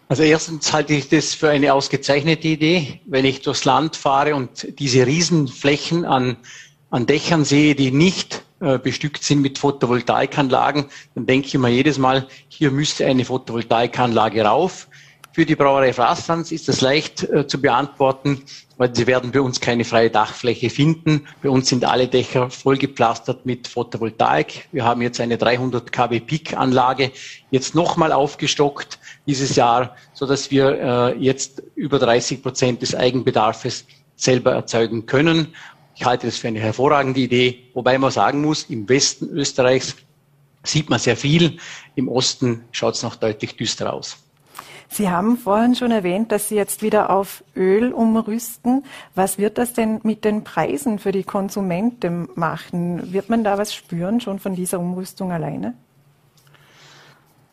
Also erstens halte ich das für eine ausgezeichnete Idee. Wenn ich durchs Land fahre und diese Riesenflächen an, an Dächern sehe, die nicht äh, bestückt sind mit Photovoltaikanlagen, dann denke ich mir jedes Mal, hier müsste eine Photovoltaikanlage rauf. Für die Brauerei Frastanz ist das leicht äh, zu beantworten, weil sie werden bei uns keine freie Dachfläche finden. Bei uns sind alle Dächer vollgepflastert mit Photovoltaik. Wir haben jetzt eine 300 kW Peak Anlage jetzt nochmal aufgestockt dieses Jahr, so dass wir äh, jetzt über 30 Prozent des Eigenbedarfes selber erzeugen können. Ich halte das für eine hervorragende Idee, wobei man sagen muss, im Westen Österreichs sieht man sehr viel, im Osten schaut es noch deutlich düster aus. Sie haben vorhin schon erwähnt, dass Sie jetzt wieder auf Öl umrüsten. Was wird das denn mit den Preisen für die Konsumenten machen? Wird man da was spüren schon von dieser Umrüstung alleine?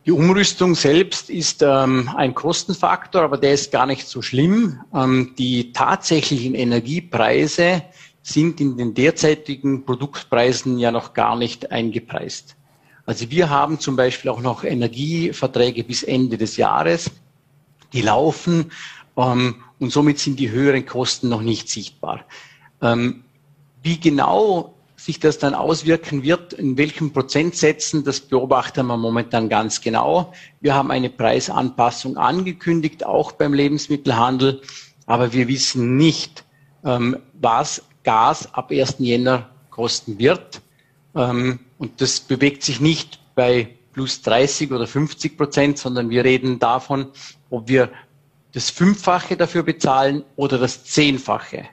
Die Umrüstung selbst ist ähm, ein Kostenfaktor, aber der ist gar nicht so schlimm. Ähm, die tatsächlichen Energiepreise sind in den derzeitigen Produktpreisen ja noch gar nicht eingepreist. Also wir haben zum Beispiel auch noch Energieverträge bis Ende des Jahres die laufen ähm, und somit sind die höheren Kosten noch nicht sichtbar. Ähm, wie genau sich das dann auswirken wird, in welchen Prozentsätzen, das beobachten wir momentan ganz genau. Wir haben eine Preisanpassung angekündigt, auch beim Lebensmittelhandel, aber wir wissen nicht, ähm, was Gas ab 1. Jänner kosten wird. Ähm, und das bewegt sich nicht bei plus 30 oder 50 Prozent, sondern wir reden davon, ob wir das Fünffache dafür bezahlen oder das Zehnfache.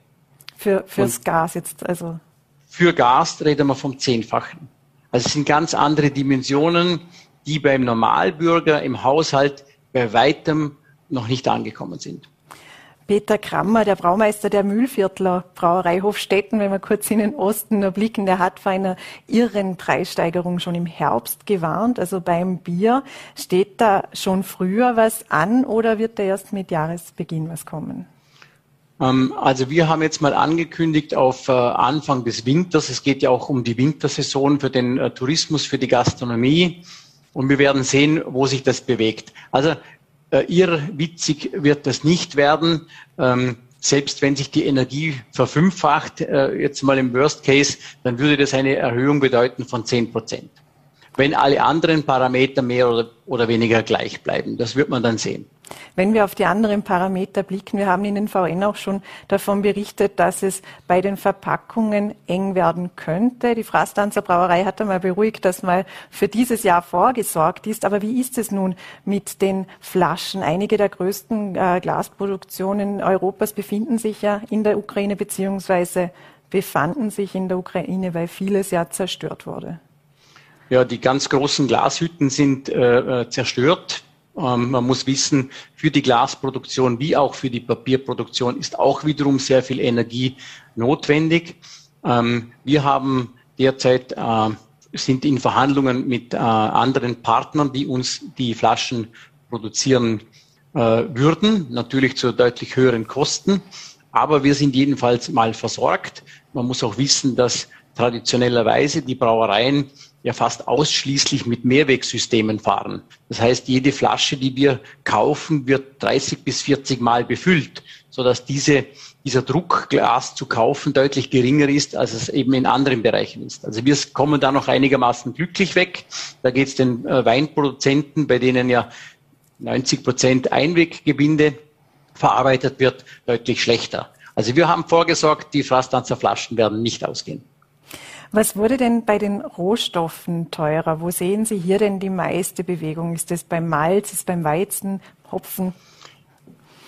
Für, fürs Und Gas jetzt, also. Für Gas reden wir vom Zehnfachen. Also es sind ganz andere Dimensionen, die beim Normalbürger im Haushalt bei weitem noch nicht angekommen sind. Peter Krammer, der Braumeister der Mühlviertler Brauerei Hofstetten, wenn wir kurz in den Osten blicken, der hat vor einer irren Preissteigerung schon im Herbst gewarnt. Also beim Bier steht da schon früher was an oder wird da erst mit Jahresbeginn was kommen? Ähm, also wir haben jetzt mal angekündigt auf äh, Anfang des Winters. Es geht ja auch um die Wintersaison für den äh, Tourismus, für die Gastronomie. Und wir werden sehen, wo sich das bewegt. Also äh, irrwitzig wird das nicht werden. Ähm, selbst wenn sich die Energie verfünffacht, äh, jetzt mal im Worst Case, dann würde das eine Erhöhung bedeuten von 10 Prozent. Wenn alle anderen Parameter mehr oder, oder weniger gleich bleiben, das wird man dann sehen. Wenn wir auf die anderen Parameter blicken, wir haben in den VN auch schon davon berichtet, dass es bei den Verpackungen eng werden könnte. Die Frastanzer Brauerei hat einmal beruhigt, dass mal für dieses Jahr vorgesorgt ist. Aber wie ist es nun mit den Flaschen? Einige der größten äh, Glasproduktionen Europas befinden sich ja in der Ukraine beziehungsweise befanden sich in der Ukraine, weil vieles ja zerstört wurde. Ja, die ganz großen Glashütten sind äh, äh zerstört. Ähm, man muss wissen, für die Glasproduktion wie auch für die Papierproduktion ist auch wiederum sehr viel Energie notwendig. Ähm, wir haben derzeit äh, sind in Verhandlungen mit äh, anderen Partnern, die uns die Flaschen produzieren äh, würden, natürlich zu deutlich höheren Kosten. Aber wir sind jedenfalls mal versorgt. Man muss auch wissen, dass traditionellerweise die Brauereien ja fast ausschließlich mit Mehrwegsystemen fahren. Das heißt, jede Flasche, die wir kaufen, wird 30 bis 40 Mal befüllt, sodass diese, dieser Druck, Glas zu kaufen, deutlich geringer ist, als es eben in anderen Bereichen ist. Also wir kommen da noch einigermaßen glücklich weg. Da geht es den äh, Weinproduzenten, bei denen ja 90 Prozent Einweggebinde verarbeitet wird, deutlich schlechter. Also wir haben vorgesorgt, die Frastanzer Flaschen werden nicht ausgehen. Was wurde denn bei den Rohstoffen teurer? Wo sehen Sie hier denn die meiste Bewegung? Ist es beim Malz, ist es beim Weizen, Hopfen?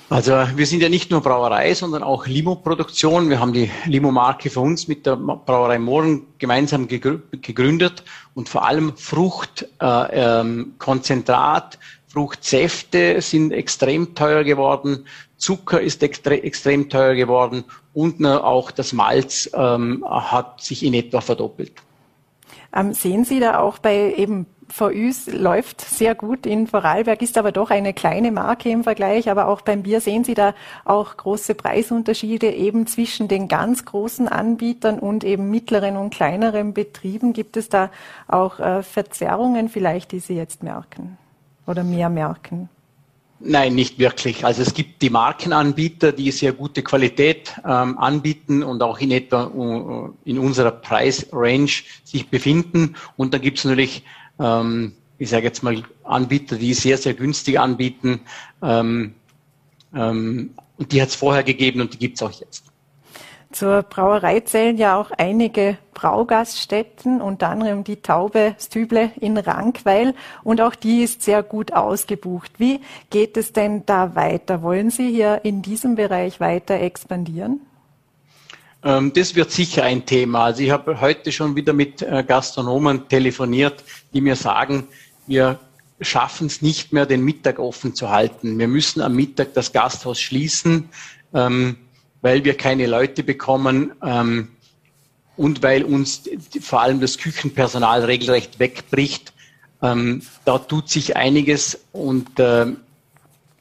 Also wir sind ja nicht nur Brauerei, sondern auch Limo-Produktion. Wir haben die Limo-Marke für uns mit der Brauerei Mohren gemeinsam gegründet und vor allem Fruchtkonzentrat, äh, ähm, Fruchtsäfte sind extrem teuer geworden, Zucker ist extre extrem teuer geworden und auch das Malz ähm, hat sich in etwa verdoppelt. Ähm, sehen Sie da auch bei eben VÜs läuft sehr gut in Vorarlberg, ist aber doch eine kleine Marke im Vergleich. Aber auch beim Bier sehen Sie da auch große Preisunterschiede eben zwischen den ganz großen Anbietern und eben mittleren und kleineren Betrieben. Gibt es da auch äh, Verzerrungen vielleicht, die Sie jetzt merken? oder mehr merken? Nein, nicht wirklich. Also es gibt die Markenanbieter, die sehr gute Qualität ähm, anbieten und auch in etwa uh, in unserer Preisrange sich befinden. Und dann gibt es natürlich, ähm, ich sage jetzt mal, Anbieter, die sehr, sehr günstig anbieten. Ähm, ähm und die hat es vorher gegeben und die gibt es auch jetzt. Zur Brauerei zählen ja auch einige Braugaststätten, unter anderem die Taube Stüble in Rankweil. Und auch die ist sehr gut ausgebucht. Wie geht es denn da weiter? Wollen Sie hier in diesem Bereich weiter expandieren? Ähm, das wird sicher ein Thema. Also ich habe heute schon wieder mit äh, Gastronomen telefoniert, die mir sagen, wir schaffen es nicht mehr, den Mittag offen zu halten. Wir müssen am Mittag das Gasthaus schließen. Ähm, weil wir keine Leute bekommen ähm, und weil uns vor allem das Küchenpersonal regelrecht wegbricht. Ähm, da tut sich einiges und äh,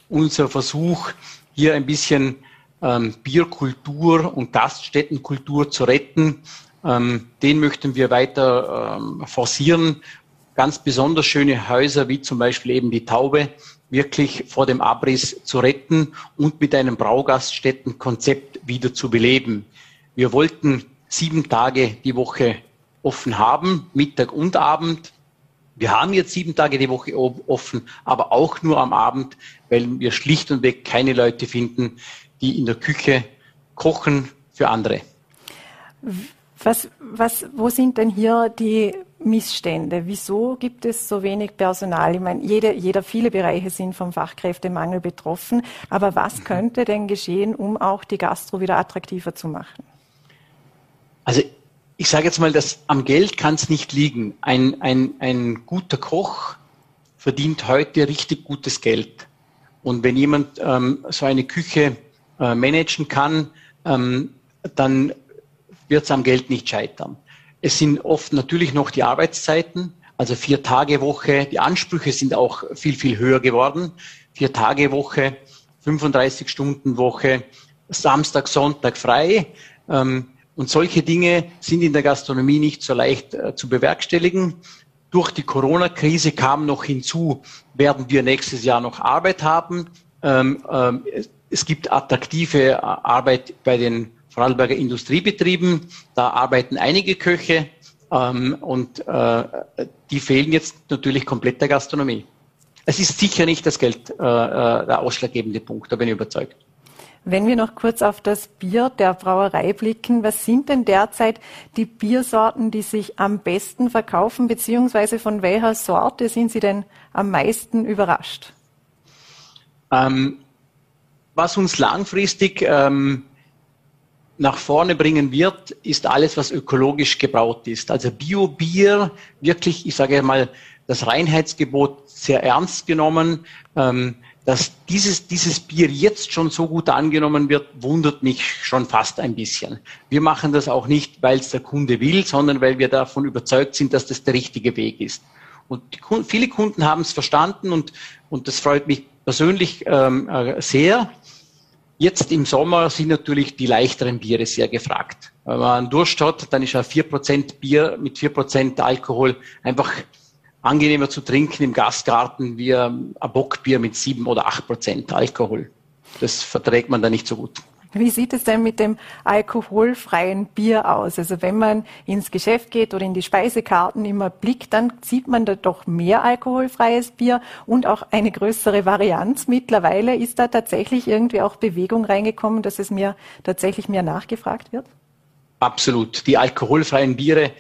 unser Versuch, hier ein bisschen ähm, Bierkultur und Gaststättenkultur zu retten, ähm, den möchten wir weiter ähm, forcieren. Ganz besonders schöne Häuser wie zum Beispiel eben die Taube wirklich vor dem Abriss zu retten und mit einem Braugaststättenkonzept wieder zu beleben. Wir wollten sieben Tage die Woche offen haben, Mittag und Abend. Wir haben jetzt sieben Tage die Woche offen, aber auch nur am Abend, weil wir schlicht und weg keine Leute finden, die in der Küche kochen für andere. Was, was, wo sind denn hier die Missstände? Wieso gibt es so wenig Personal? Ich meine, jede, jeder, viele Bereiche sind vom Fachkräftemangel betroffen. Aber was mhm. könnte denn geschehen, um auch die Gastro wieder attraktiver zu machen? Also ich sage jetzt mal, dass am Geld kann es nicht liegen. Ein, ein, ein guter Koch verdient heute richtig gutes Geld. Und wenn jemand ähm, so eine Küche äh, managen kann, ähm, dann wird es am Geld nicht scheitern. Es sind oft natürlich noch die Arbeitszeiten, also vier Tage Woche. Die Ansprüche sind auch viel, viel höher geworden. Vier Tage Woche, 35 Stunden Woche, Samstag, Sonntag frei. Ähm, und solche Dinge sind in der Gastronomie nicht so leicht äh, zu bewerkstelligen. Durch die Corona-Krise kam noch hinzu, werden wir nächstes Jahr noch Arbeit haben. Ähm, ähm, es gibt attraktive Arbeit bei den Vorarlberger Industriebetrieben. Da arbeiten einige Köche ähm, und äh, die fehlen jetzt natürlich komplett der Gastronomie. es ist sicher nicht das Geld äh, äh, der ausschlaggebende Punkt, da bin ich überzeugt. Wenn wir noch kurz auf das Bier der Brauerei blicken, was sind denn derzeit die Biersorten, die sich am besten verkaufen, beziehungsweise von welcher Sorte sind Sie denn am meisten überrascht? Ähm, was uns langfristig ähm, nach vorne bringen wird, ist alles, was ökologisch gebraut ist. Also Bio-Bier, wirklich, ich sage mal, das Reinheitsgebot sehr ernst genommen. Ähm, dass dieses, dieses Bier jetzt schon so gut angenommen wird, wundert mich schon fast ein bisschen. Wir machen das auch nicht, weil es der Kunde will, sondern weil wir davon überzeugt sind, dass das der richtige Weg ist. Und die, viele Kunden haben es verstanden und, und das freut mich persönlich ähm, äh, sehr. Jetzt im Sommer sind natürlich die leichteren Biere sehr gefragt. Wenn man Durst hat, dann ist ein 4% Bier mit 4% Alkohol einfach angenehmer zu trinken im Gastgarten wie ein Bockbier mit sieben oder acht Prozent Alkohol. Das verträgt man da nicht so gut. Wie sieht es denn mit dem alkoholfreien Bier aus? Also wenn man ins Geschäft geht oder in die Speisekarten immer blickt, dann sieht man da doch mehr alkoholfreies Bier und auch eine größere Varianz. Mittlerweile ist da tatsächlich irgendwie auch Bewegung reingekommen, dass es mir tatsächlich mehr nachgefragt wird? Absolut. Die alkoholfreien Biere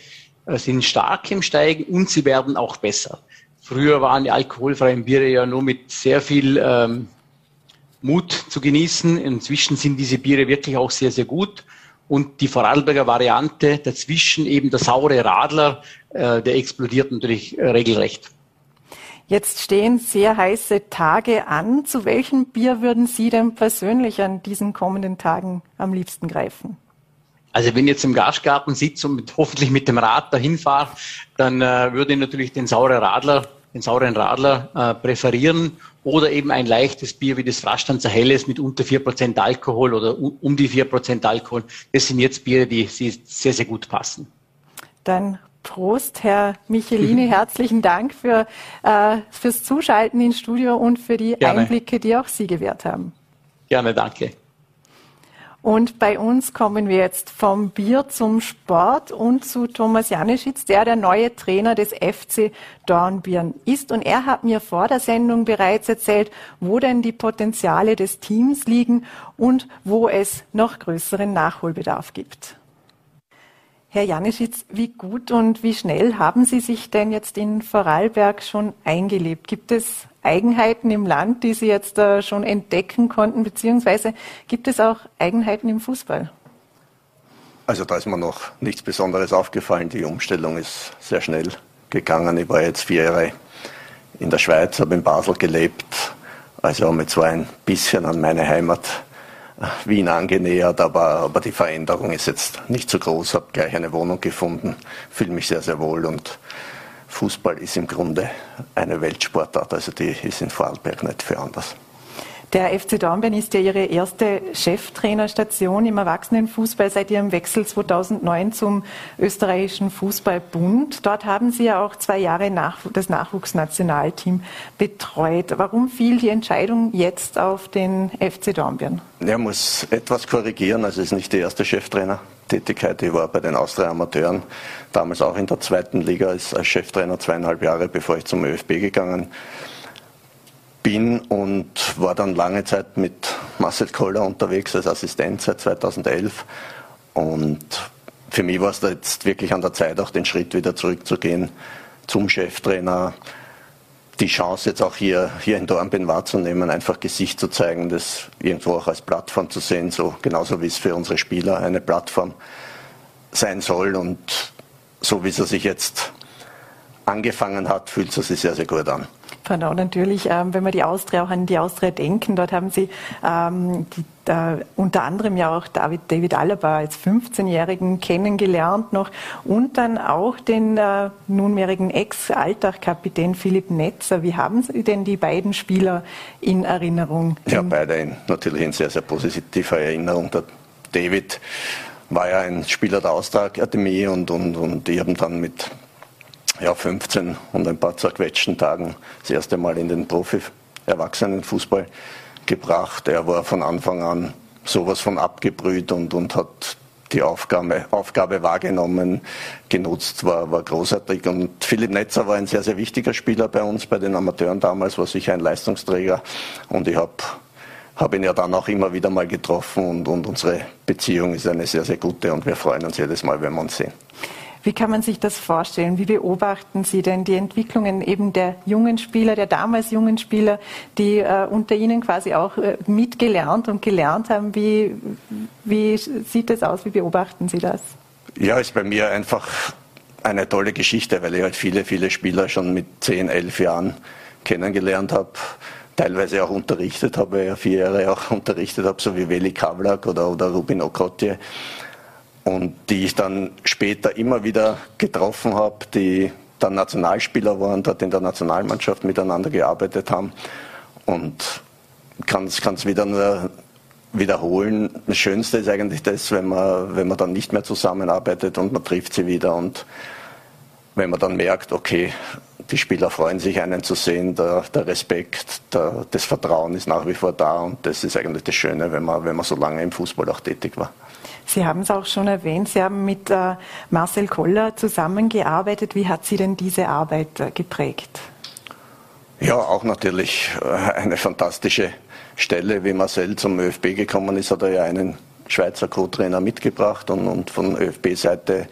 äh, sind stark im Steigen und sie werden auch besser. Früher waren die alkoholfreien Biere ja nur mit sehr viel ähm, Mut zu genießen. Inzwischen sind diese Biere wirklich auch sehr, sehr gut. Und die Vorarlberger Variante dazwischen, eben der saure Radler, äh, der explodiert natürlich äh, regelrecht. Jetzt stehen sehr heiße Tage an. Zu welchem Bier würden Sie denn persönlich an diesen kommenden Tagen am liebsten greifen? Also wenn ich jetzt im Gasgarten sitze und mit, hoffentlich mit dem Rad dahin fahre, dann äh, würde ich natürlich den sauren Radler, den sauren Radler äh, präferieren oder eben ein leichtes Bier wie das Frastanzer Helles mit unter 4% Alkohol oder um die 4% Alkohol. Das sind jetzt Biere, die sehr, sehr gut passen. Dann Prost, Herr Michelini. [LAUGHS] Herzlichen Dank für, äh, fürs Zuschalten ins Studio und für die Gerne. Einblicke, die auch Sie gewährt haben. Gerne, danke. Und bei uns kommen wir jetzt vom Bier zum Sport und zu Thomas Janischitz, der der neue Trainer des FC Dornbirn ist. Und er hat mir vor der Sendung bereits erzählt, wo denn die Potenziale des Teams liegen und wo es noch größeren Nachholbedarf gibt. Herr Janischitz, wie gut und wie schnell haben Sie sich denn jetzt in Vorarlberg schon eingelebt? Gibt es Eigenheiten im Land, die Sie jetzt äh, schon entdecken konnten, beziehungsweise gibt es auch Eigenheiten im Fußball? Also da ist mir noch nichts Besonderes aufgefallen. Die Umstellung ist sehr schnell gegangen. Ich war jetzt vier Jahre in der Schweiz, habe in Basel gelebt, also mich zwar ein bisschen an meine Heimat Wien angenähert, aber, aber die Veränderung ist jetzt nicht so groß. Habe gleich eine Wohnung gefunden, fühle mich sehr, sehr wohl und Fußball ist im Grunde eine Weltsportart, also die ist in Vorarlberg nicht für anders. Der FC Dornbirn ist ja Ihre erste Cheftrainerstation im Erwachsenenfußball seit Ihrem Wechsel 2009 zum österreichischen Fußballbund. Dort haben Sie ja auch zwei Jahre nach, das Nachwuchsnationalteam betreut. Warum fiel die Entscheidung jetzt auf den FC Dornbirn? Er muss etwas korrigieren. Also es ist nicht die erste Cheftrainertätigkeit. Ich war bei den Austria Amateuren damals auch in der zweiten Liga als Cheftrainer zweieinhalb Jahre, bevor ich zum ÖFB gegangen bin bin und war dann lange Zeit mit Marcel Koller unterwegs als Assistent seit 2011. Und für mich war es da jetzt wirklich an der Zeit, auch den Schritt wieder zurückzugehen zum Cheftrainer. Die Chance jetzt auch hier, hier in Dornbirn wahrzunehmen, einfach Gesicht zu zeigen, das irgendwo auch als Plattform zu sehen, so genauso wie es für unsere Spieler eine Plattform sein soll. Und so wie es sich jetzt angefangen hat, fühlt es sich sehr, sehr gut an. Genau, natürlich, ähm, wenn wir die Austria auch an die Austria denken, dort haben Sie ähm, die, äh, unter anderem ja auch David, David Alaba als 15-Jährigen kennengelernt noch und dann auch den äh, nunmehrigen Ex-Alltag-Kapitän Philipp Netzer. Wie haben Sie denn die beiden Spieler in Erinnerung? Ja, beide in, natürlich in sehr, sehr positiver Erinnerung. Der David war ja ein Spieler der Austria-Akademie und, und, und die haben dann mit ja, 15 und ein paar zerquetschten Tagen das erste Mal in den Profi-Erwachsenenfußball gebracht. Er war von Anfang an sowas von abgebrüht und, und hat die Aufgabe, Aufgabe wahrgenommen, genutzt, war, war großartig. Und Philipp Netzer war ein sehr, sehr wichtiger Spieler bei uns, bei den Amateuren damals, war sicher ein Leistungsträger. Und ich habe hab ihn ja dann auch immer wieder mal getroffen und, und unsere Beziehung ist eine sehr, sehr gute und wir freuen uns jedes Mal, wenn wir uns sehen. Wie kann man sich das vorstellen? Wie beobachten Sie denn die Entwicklungen eben der jungen Spieler, der damals jungen Spieler, die äh, unter Ihnen quasi auch äh, mitgelernt und gelernt haben? Wie, wie sieht das aus? Wie beobachten Sie das? Ja, ist bei mir einfach eine tolle Geschichte, weil ich halt viele, viele Spieler schon mit 10, 11 Jahren kennengelernt habe teilweise auch unterrichtet habe, ja vier Jahre auch [LAUGHS] unterrichtet habe, so wie Veli Kavlak oder, oder Rubin Okotje und die ich dann später immer wieder getroffen habe, die dann Nationalspieler waren, dort in der Nationalmannschaft miteinander gearbeitet haben und kann es wieder nur wiederholen. Das Schönste ist eigentlich das, wenn man, wenn man dann nicht mehr zusammenarbeitet und man trifft sie wieder und wenn man dann merkt, okay, die Spieler freuen sich, einen zu sehen, der, der Respekt, der, das Vertrauen ist nach wie vor da und das ist eigentlich das Schöne, wenn man, wenn man so lange im Fußball auch tätig war. Sie haben es auch schon erwähnt, Sie haben mit äh, Marcel Koller zusammengearbeitet. Wie hat Sie denn diese Arbeit äh, geprägt? Ja, auch natürlich äh, eine fantastische Stelle. Wie Marcel zum ÖFB gekommen ist, hat er ja einen Schweizer Co-Trainer mitgebracht und, und von ÖFB-Seite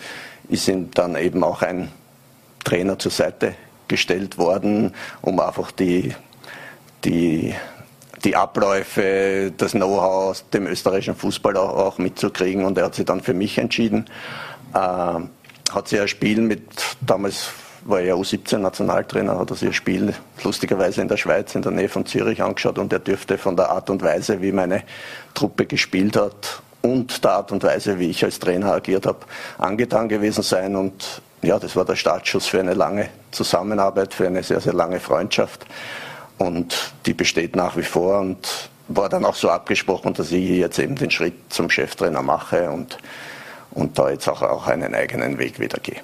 ist ihm dann eben auch ein Trainer zur Seite gestellt worden, um einfach die, die die Abläufe, das Know-how aus dem österreichischen Fußball auch, auch, mitzukriegen. Und er hat sich dann für mich entschieden. Äh, hat sich ein Spiel mit, damals war er U17-Nationaltrainer, hat er sich ein Spiel lustigerweise in der Schweiz, in der Nähe von Zürich angeschaut und er dürfte von der Art und Weise, wie meine Truppe gespielt hat und der Art und Weise, wie ich als Trainer agiert habe, angetan gewesen sein. Und ja, das war der Startschuss für eine lange Zusammenarbeit, für eine sehr, sehr lange Freundschaft. Und die besteht nach wie vor und war dann auch so abgesprochen, dass ich jetzt eben den Schritt zum Cheftrainer mache und, und da jetzt auch, auch einen eigenen Weg wieder gehe.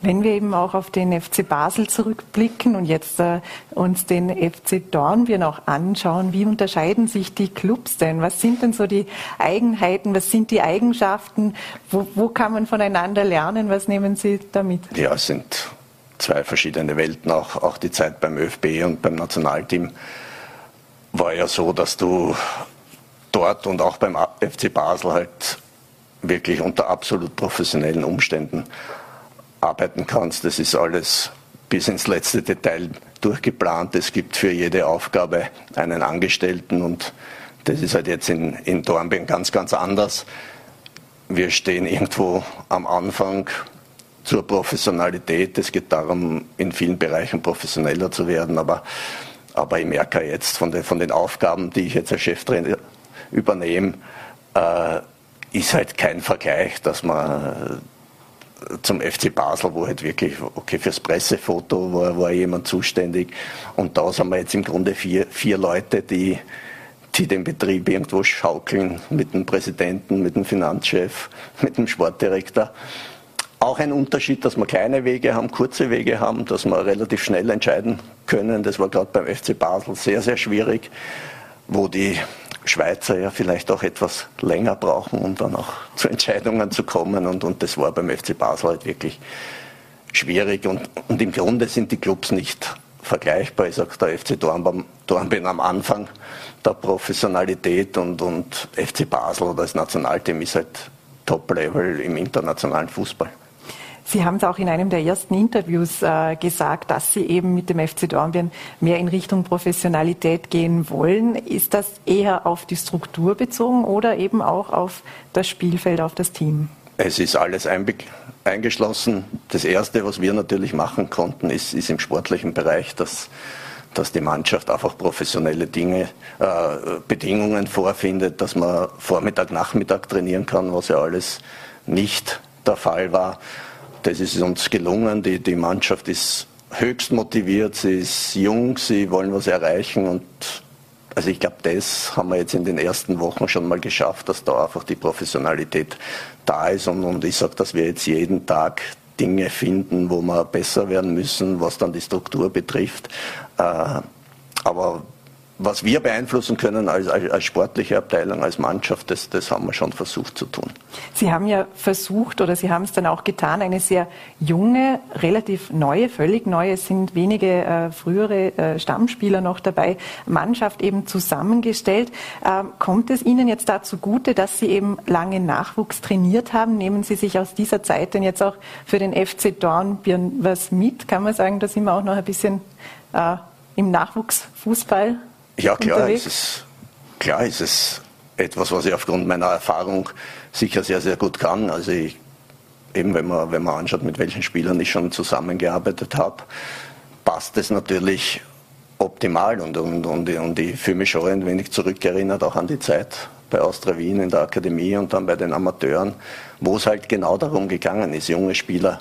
Wenn wir eben auch auf den FC Basel zurückblicken und jetzt äh, uns den FC Dornbirn auch anschauen, wie unterscheiden sich die Clubs denn? Was sind denn so die Eigenheiten, was sind die Eigenschaften? Wo, wo kann man voneinander lernen? Was nehmen Sie damit? Ja, es sind zwei verschiedene Welten. Auch, auch die Zeit beim ÖFB und beim Nationalteam war ja so, dass du dort und auch beim FC Basel halt wirklich unter absolut professionellen Umständen arbeiten kannst. Das ist alles bis ins letzte Detail durchgeplant. Es gibt für jede Aufgabe einen Angestellten und das ist halt jetzt in, in Dornbirn ganz, ganz anders. Wir stehen irgendwo am Anfang zur Professionalität. Es geht darum, in vielen Bereichen professioneller zu werden. Aber, aber ich merke jetzt von den, von den Aufgaben, die ich jetzt als Cheftrainer übernehme, äh, ist halt kein Vergleich, dass man zum FC Basel, wo halt wirklich, okay, fürs Pressefoto war, war jemand zuständig. Und da sind wir jetzt im Grunde vier, vier Leute, die, die den Betrieb irgendwo schaukeln, mit dem Präsidenten, mit dem Finanzchef, mit dem Sportdirektor. Auch ein Unterschied, dass wir kleine Wege haben, kurze Wege haben, dass wir relativ schnell entscheiden können. Das war gerade beim FC Basel sehr, sehr schwierig, wo die Schweizer ja vielleicht auch etwas länger brauchen, um dann auch [LAUGHS] zu Entscheidungen zu kommen. Und, und das war beim FC Basel halt wirklich schwierig. Und, und im Grunde sind die Clubs nicht vergleichbar. Ich sage, der FC Dornbirn, Dornbirn am Anfang der Professionalität und, und FC Basel oder das Nationalteam ist halt Top-Level im internationalen Fußball. Sie haben es auch in einem der ersten Interviews äh, gesagt, dass Sie eben mit dem FC Dornbirn mehr in Richtung Professionalität gehen wollen. Ist das eher auf die Struktur bezogen oder eben auch auf das Spielfeld, auf das Team? Es ist alles eingeschlossen. Das Erste, was wir natürlich machen konnten, ist, ist im sportlichen Bereich, dass, dass die Mannschaft einfach professionelle Dinge, äh, Bedingungen vorfindet, dass man Vormittag, Nachmittag trainieren kann, was ja alles nicht der Fall war. Das ist uns gelungen. Die, die Mannschaft ist höchst motiviert, sie ist jung, sie wollen was erreichen und also ich glaube, das haben wir jetzt in den ersten Wochen schon mal geschafft, dass da einfach die Professionalität da ist und, und ich sage, dass wir jetzt jeden Tag Dinge finden, wo wir besser werden müssen, was dann die Struktur betrifft. Äh, aber was wir beeinflussen können als, als, als, sportliche Abteilung, als Mannschaft, das, das haben wir schon versucht zu tun. Sie haben ja versucht oder Sie haben es dann auch getan, eine sehr junge, relativ neue, völlig neue, es sind wenige äh, frühere äh, Stammspieler noch dabei, Mannschaft eben zusammengestellt. Ähm, kommt es Ihnen jetzt dazu gute, dass Sie eben lange Nachwuchs trainiert haben? Nehmen Sie sich aus dieser Zeit denn jetzt auch für den FC Dornbirn was mit? Kann man sagen, da sind wir auch noch ein bisschen äh, im Nachwuchsfußball ja, klar ist, es, klar ist es etwas, was ich aufgrund meiner Erfahrung sicher sehr, sehr gut kann. Also ich, eben wenn man, wenn man anschaut, mit welchen Spielern ich schon zusammengearbeitet habe, passt es natürlich optimal und, und, und, und ich fühle mich schon ein wenig zurückerinnert auch an die Zeit bei Austria Wien in der Akademie und dann bei den Amateuren, wo es halt genau darum gegangen ist, junge Spieler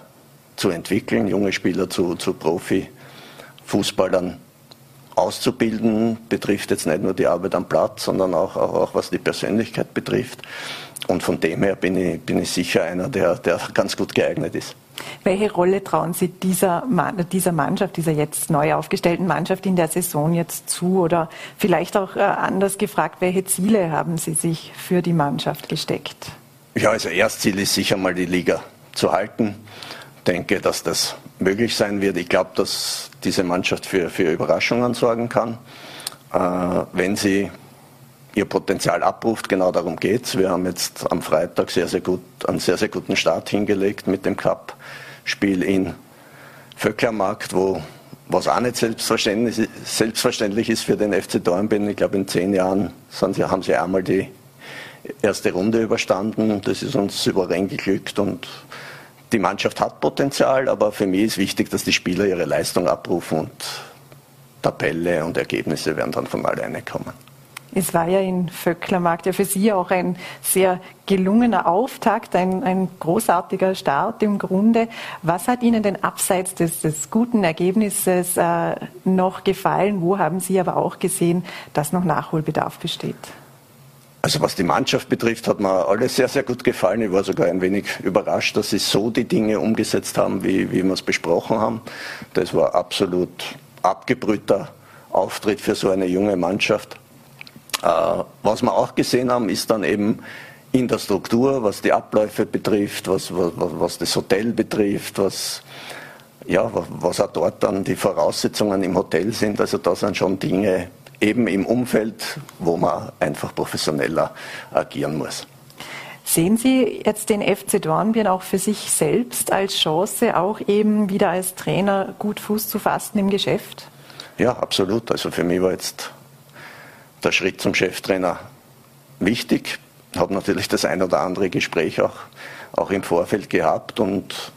zu entwickeln, junge Spieler zu, zu Profi-Fußballern auszubilden, betrifft jetzt nicht nur die Arbeit am Platz, sondern auch, auch, auch was die Persönlichkeit betrifft. Und von dem her bin ich, bin ich sicher einer, der, der ganz gut geeignet ist. Welche Rolle trauen Sie dieser, dieser Mannschaft, dieser jetzt neu aufgestellten Mannschaft in der Saison jetzt zu? Oder vielleicht auch äh, anders gefragt, welche Ziele haben Sie sich für die Mannschaft gesteckt? Ja, also Erstziel ist sicher mal die Liga zu halten. Ich denke, dass das möglich sein wird. Ich glaube, dass diese Mannschaft für, für Überraschungen sorgen kann, äh, wenn sie ihr Potenzial abruft. Genau darum geht es. Wir haben jetzt am Freitag sehr, sehr gut, einen sehr, sehr guten Start hingelegt mit dem Cup-Spiel in Vöcklermarkt, wo was auch nicht selbstverständlich, selbstverständlich ist für den FC Dornbirn. Ich glaube, in zehn Jahren sie, haben sie einmal die erste Runde überstanden. Das ist uns souverän geglückt und die Mannschaft hat Potenzial, aber für mich ist wichtig, dass die Spieler ihre Leistung abrufen und Tabelle und Ergebnisse werden dann von alleine kommen. Es war ja in Vöcklermarkt ja für Sie auch ein sehr gelungener Auftakt, ein, ein großartiger Start im Grunde. Was hat Ihnen denn abseits des, des guten Ergebnisses äh, noch gefallen? Wo haben Sie aber auch gesehen, dass noch Nachholbedarf besteht? Also was die Mannschaft betrifft, hat mir alles sehr, sehr gut gefallen. Ich war sogar ein wenig überrascht, dass sie so die Dinge umgesetzt haben, wie, wie wir es besprochen haben. Das war absolut abgebrühter Auftritt für so eine junge Mannschaft. Äh, was wir auch gesehen haben, ist dann eben in der Struktur, was die Abläufe betrifft, was, was, was das Hotel betrifft, was, ja, was auch dort dann die Voraussetzungen im Hotel sind. Also da sind schon Dinge eben im Umfeld, wo man einfach professioneller agieren muss. Sehen Sie jetzt den FC Dornbirn auch für sich selbst als Chance, auch eben wieder als Trainer gut Fuß zu fassen im Geschäft? Ja, absolut. Also für mich war jetzt der Schritt zum Cheftrainer wichtig. Ich habe natürlich das ein oder andere Gespräch auch, auch im Vorfeld gehabt und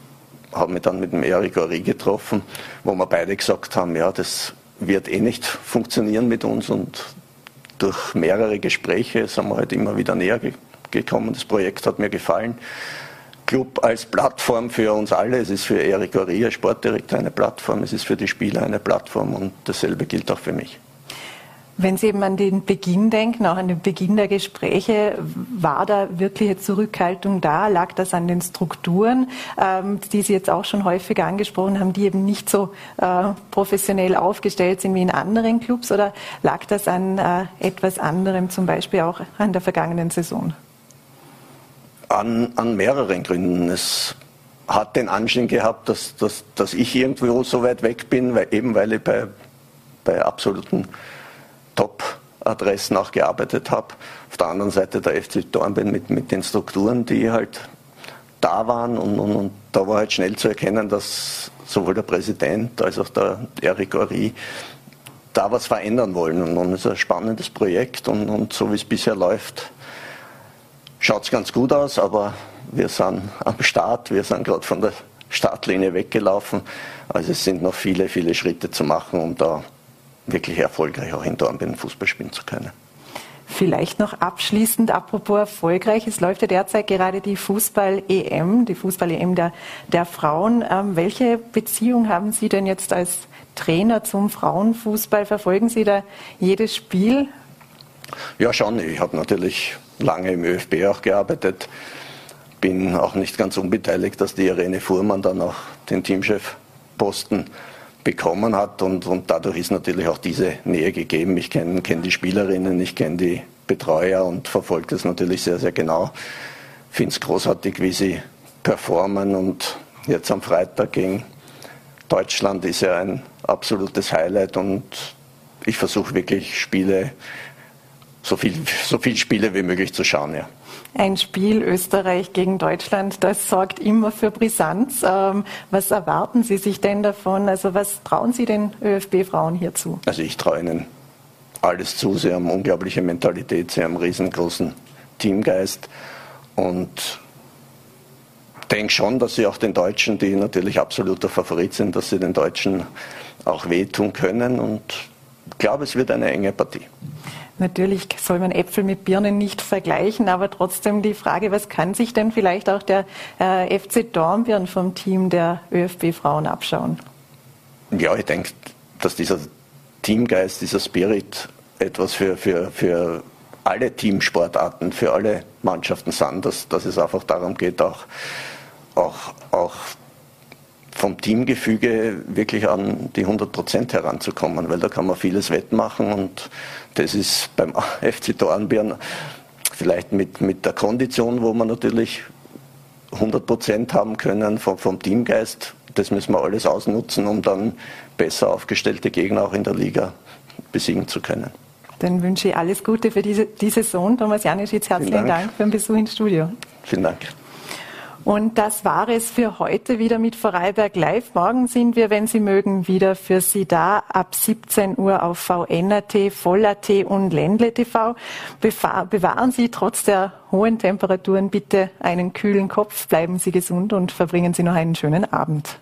habe mich dann mit dem Erik Ori getroffen, wo wir beide gesagt haben, ja, das wird eh nicht funktionieren mit uns und durch mehrere Gespräche sind wir halt immer wieder näher gekommen. Das Projekt hat mir gefallen. Club als Plattform für uns alle. Es ist für Erik Oria, Sportdirektor, eine Plattform. Es ist für die Spieler eine Plattform und dasselbe gilt auch für mich. Wenn Sie eben an den Beginn denken, auch an den Beginn der Gespräche, war da wirkliche Zurückhaltung da? Lag das an den Strukturen, ähm, die Sie jetzt auch schon häufiger angesprochen haben, die eben nicht so äh, professionell aufgestellt sind wie in anderen Clubs? Oder lag das an äh, etwas anderem, zum Beispiel auch an der vergangenen Saison? An, an mehreren Gründen. Es hat den Anschein gehabt, dass, dass, dass ich irgendwo so weit weg bin, weil, eben weil ich bei, bei absoluten Top-Adressen auch gearbeitet habe. Auf der anderen Seite der FC Dornbirn mit, mit den Strukturen, die halt da waren und, und, und, da war halt schnell zu erkennen, dass sowohl der Präsident als auch der Eric Ori da was verändern wollen. Und, und es ist ein spannendes Projekt und, und so wie es bisher läuft, schaut es ganz gut aus, aber wir sind am Start, wir sind gerade von der Startlinie weggelaufen. Also es sind noch viele, viele Schritte zu machen, um da wirklich erfolgreich auch in Dornbirn Fußball spielen zu können. Vielleicht noch abschließend, apropos erfolgreich, es läuft ja derzeit gerade die Fußball-EM, die Fußball-EM der, der Frauen. Ähm, welche Beziehung haben Sie denn jetzt als Trainer zum Frauenfußball? Verfolgen Sie da jedes Spiel? Ja, schon. Ich habe natürlich lange im ÖFB auch gearbeitet. Bin auch nicht ganz unbeteiligt, dass die Irene Fuhrmann dann auch den Teamchef-Posten bekommen hat und, und dadurch ist natürlich auch diese Nähe gegeben. Ich kenne kenn die Spielerinnen, ich kenne die Betreuer und verfolge das natürlich sehr, sehr genau. Finde es großartig, wie sie performen und jetzt am Freitag gegen Deutschland ist ja ein absolutes Highlight und ich versuche wirklich Spiele, so viel, so viel Spiele wie möglich zu schauen, ja. Ein Spiel Österreich gegen Deutschland, das sorgt immer für Brisanz. Ähm, was erwarten Sie sich denn davon? Also was trauen Sie den ÖFB-Frauen hierzu? Also ich traue ihnen alles zu. Sie haben unglaubliche Mentalität, sie haben riesengroßen Teamgeist und denke schon, dass sie auch den Deutschen, die natürlich absoluter Favorit sind, dass sie den Deutschen auch wehtun können und glaube, es wird eine enge Partie. Natürlich soll man Äpfel mit Birnen nicht vergleichen, aber trotzdem die Frage, was kann sich denn vielleicht auch der äh, FC Dornbirn vom Team der ÖFB-Frauen abschauen? Ja, ich denke, dass dieser Teamgeist, dieser Spirit etwas für, für, für alle Teamsportarten, für alle Mannschaften sind, dass, dass es einfach darum geht, auch, auch, auch vom Teamgefüge wirklich an die 100 Prozent heranzukommen, weil da kann man vieles wettmachen und das ist beim [LAUGHS] FC Dornbirn vielleicht mit, mit der Kondition, wo man natürlich 100 Prozent haben können vom, vom Teamgeist. Das müssen wir alles ausnutzen, um dann besser aufgestellte Gegner auch in der Liga besiegen zu können. Dann wünsche ich alles Gute für diese, die Saison. Thomas Janischitz, herzlichen Dank. Dank für den Besuch ins Studio. Vielen Dank. Und das war es für heute wieder mit Vorarlberg Live. Morgen sind wir, wenn Sie mögen, wieder für Sie da ab 17 Uhr auf VNRT, Voll.at und Ländle TV. Bewahren Sie trotz der hohen Temperaturen bitte einen kühlen Kopf, bleiben Sie gesund und verbringen Sie noch einen schönen Abend.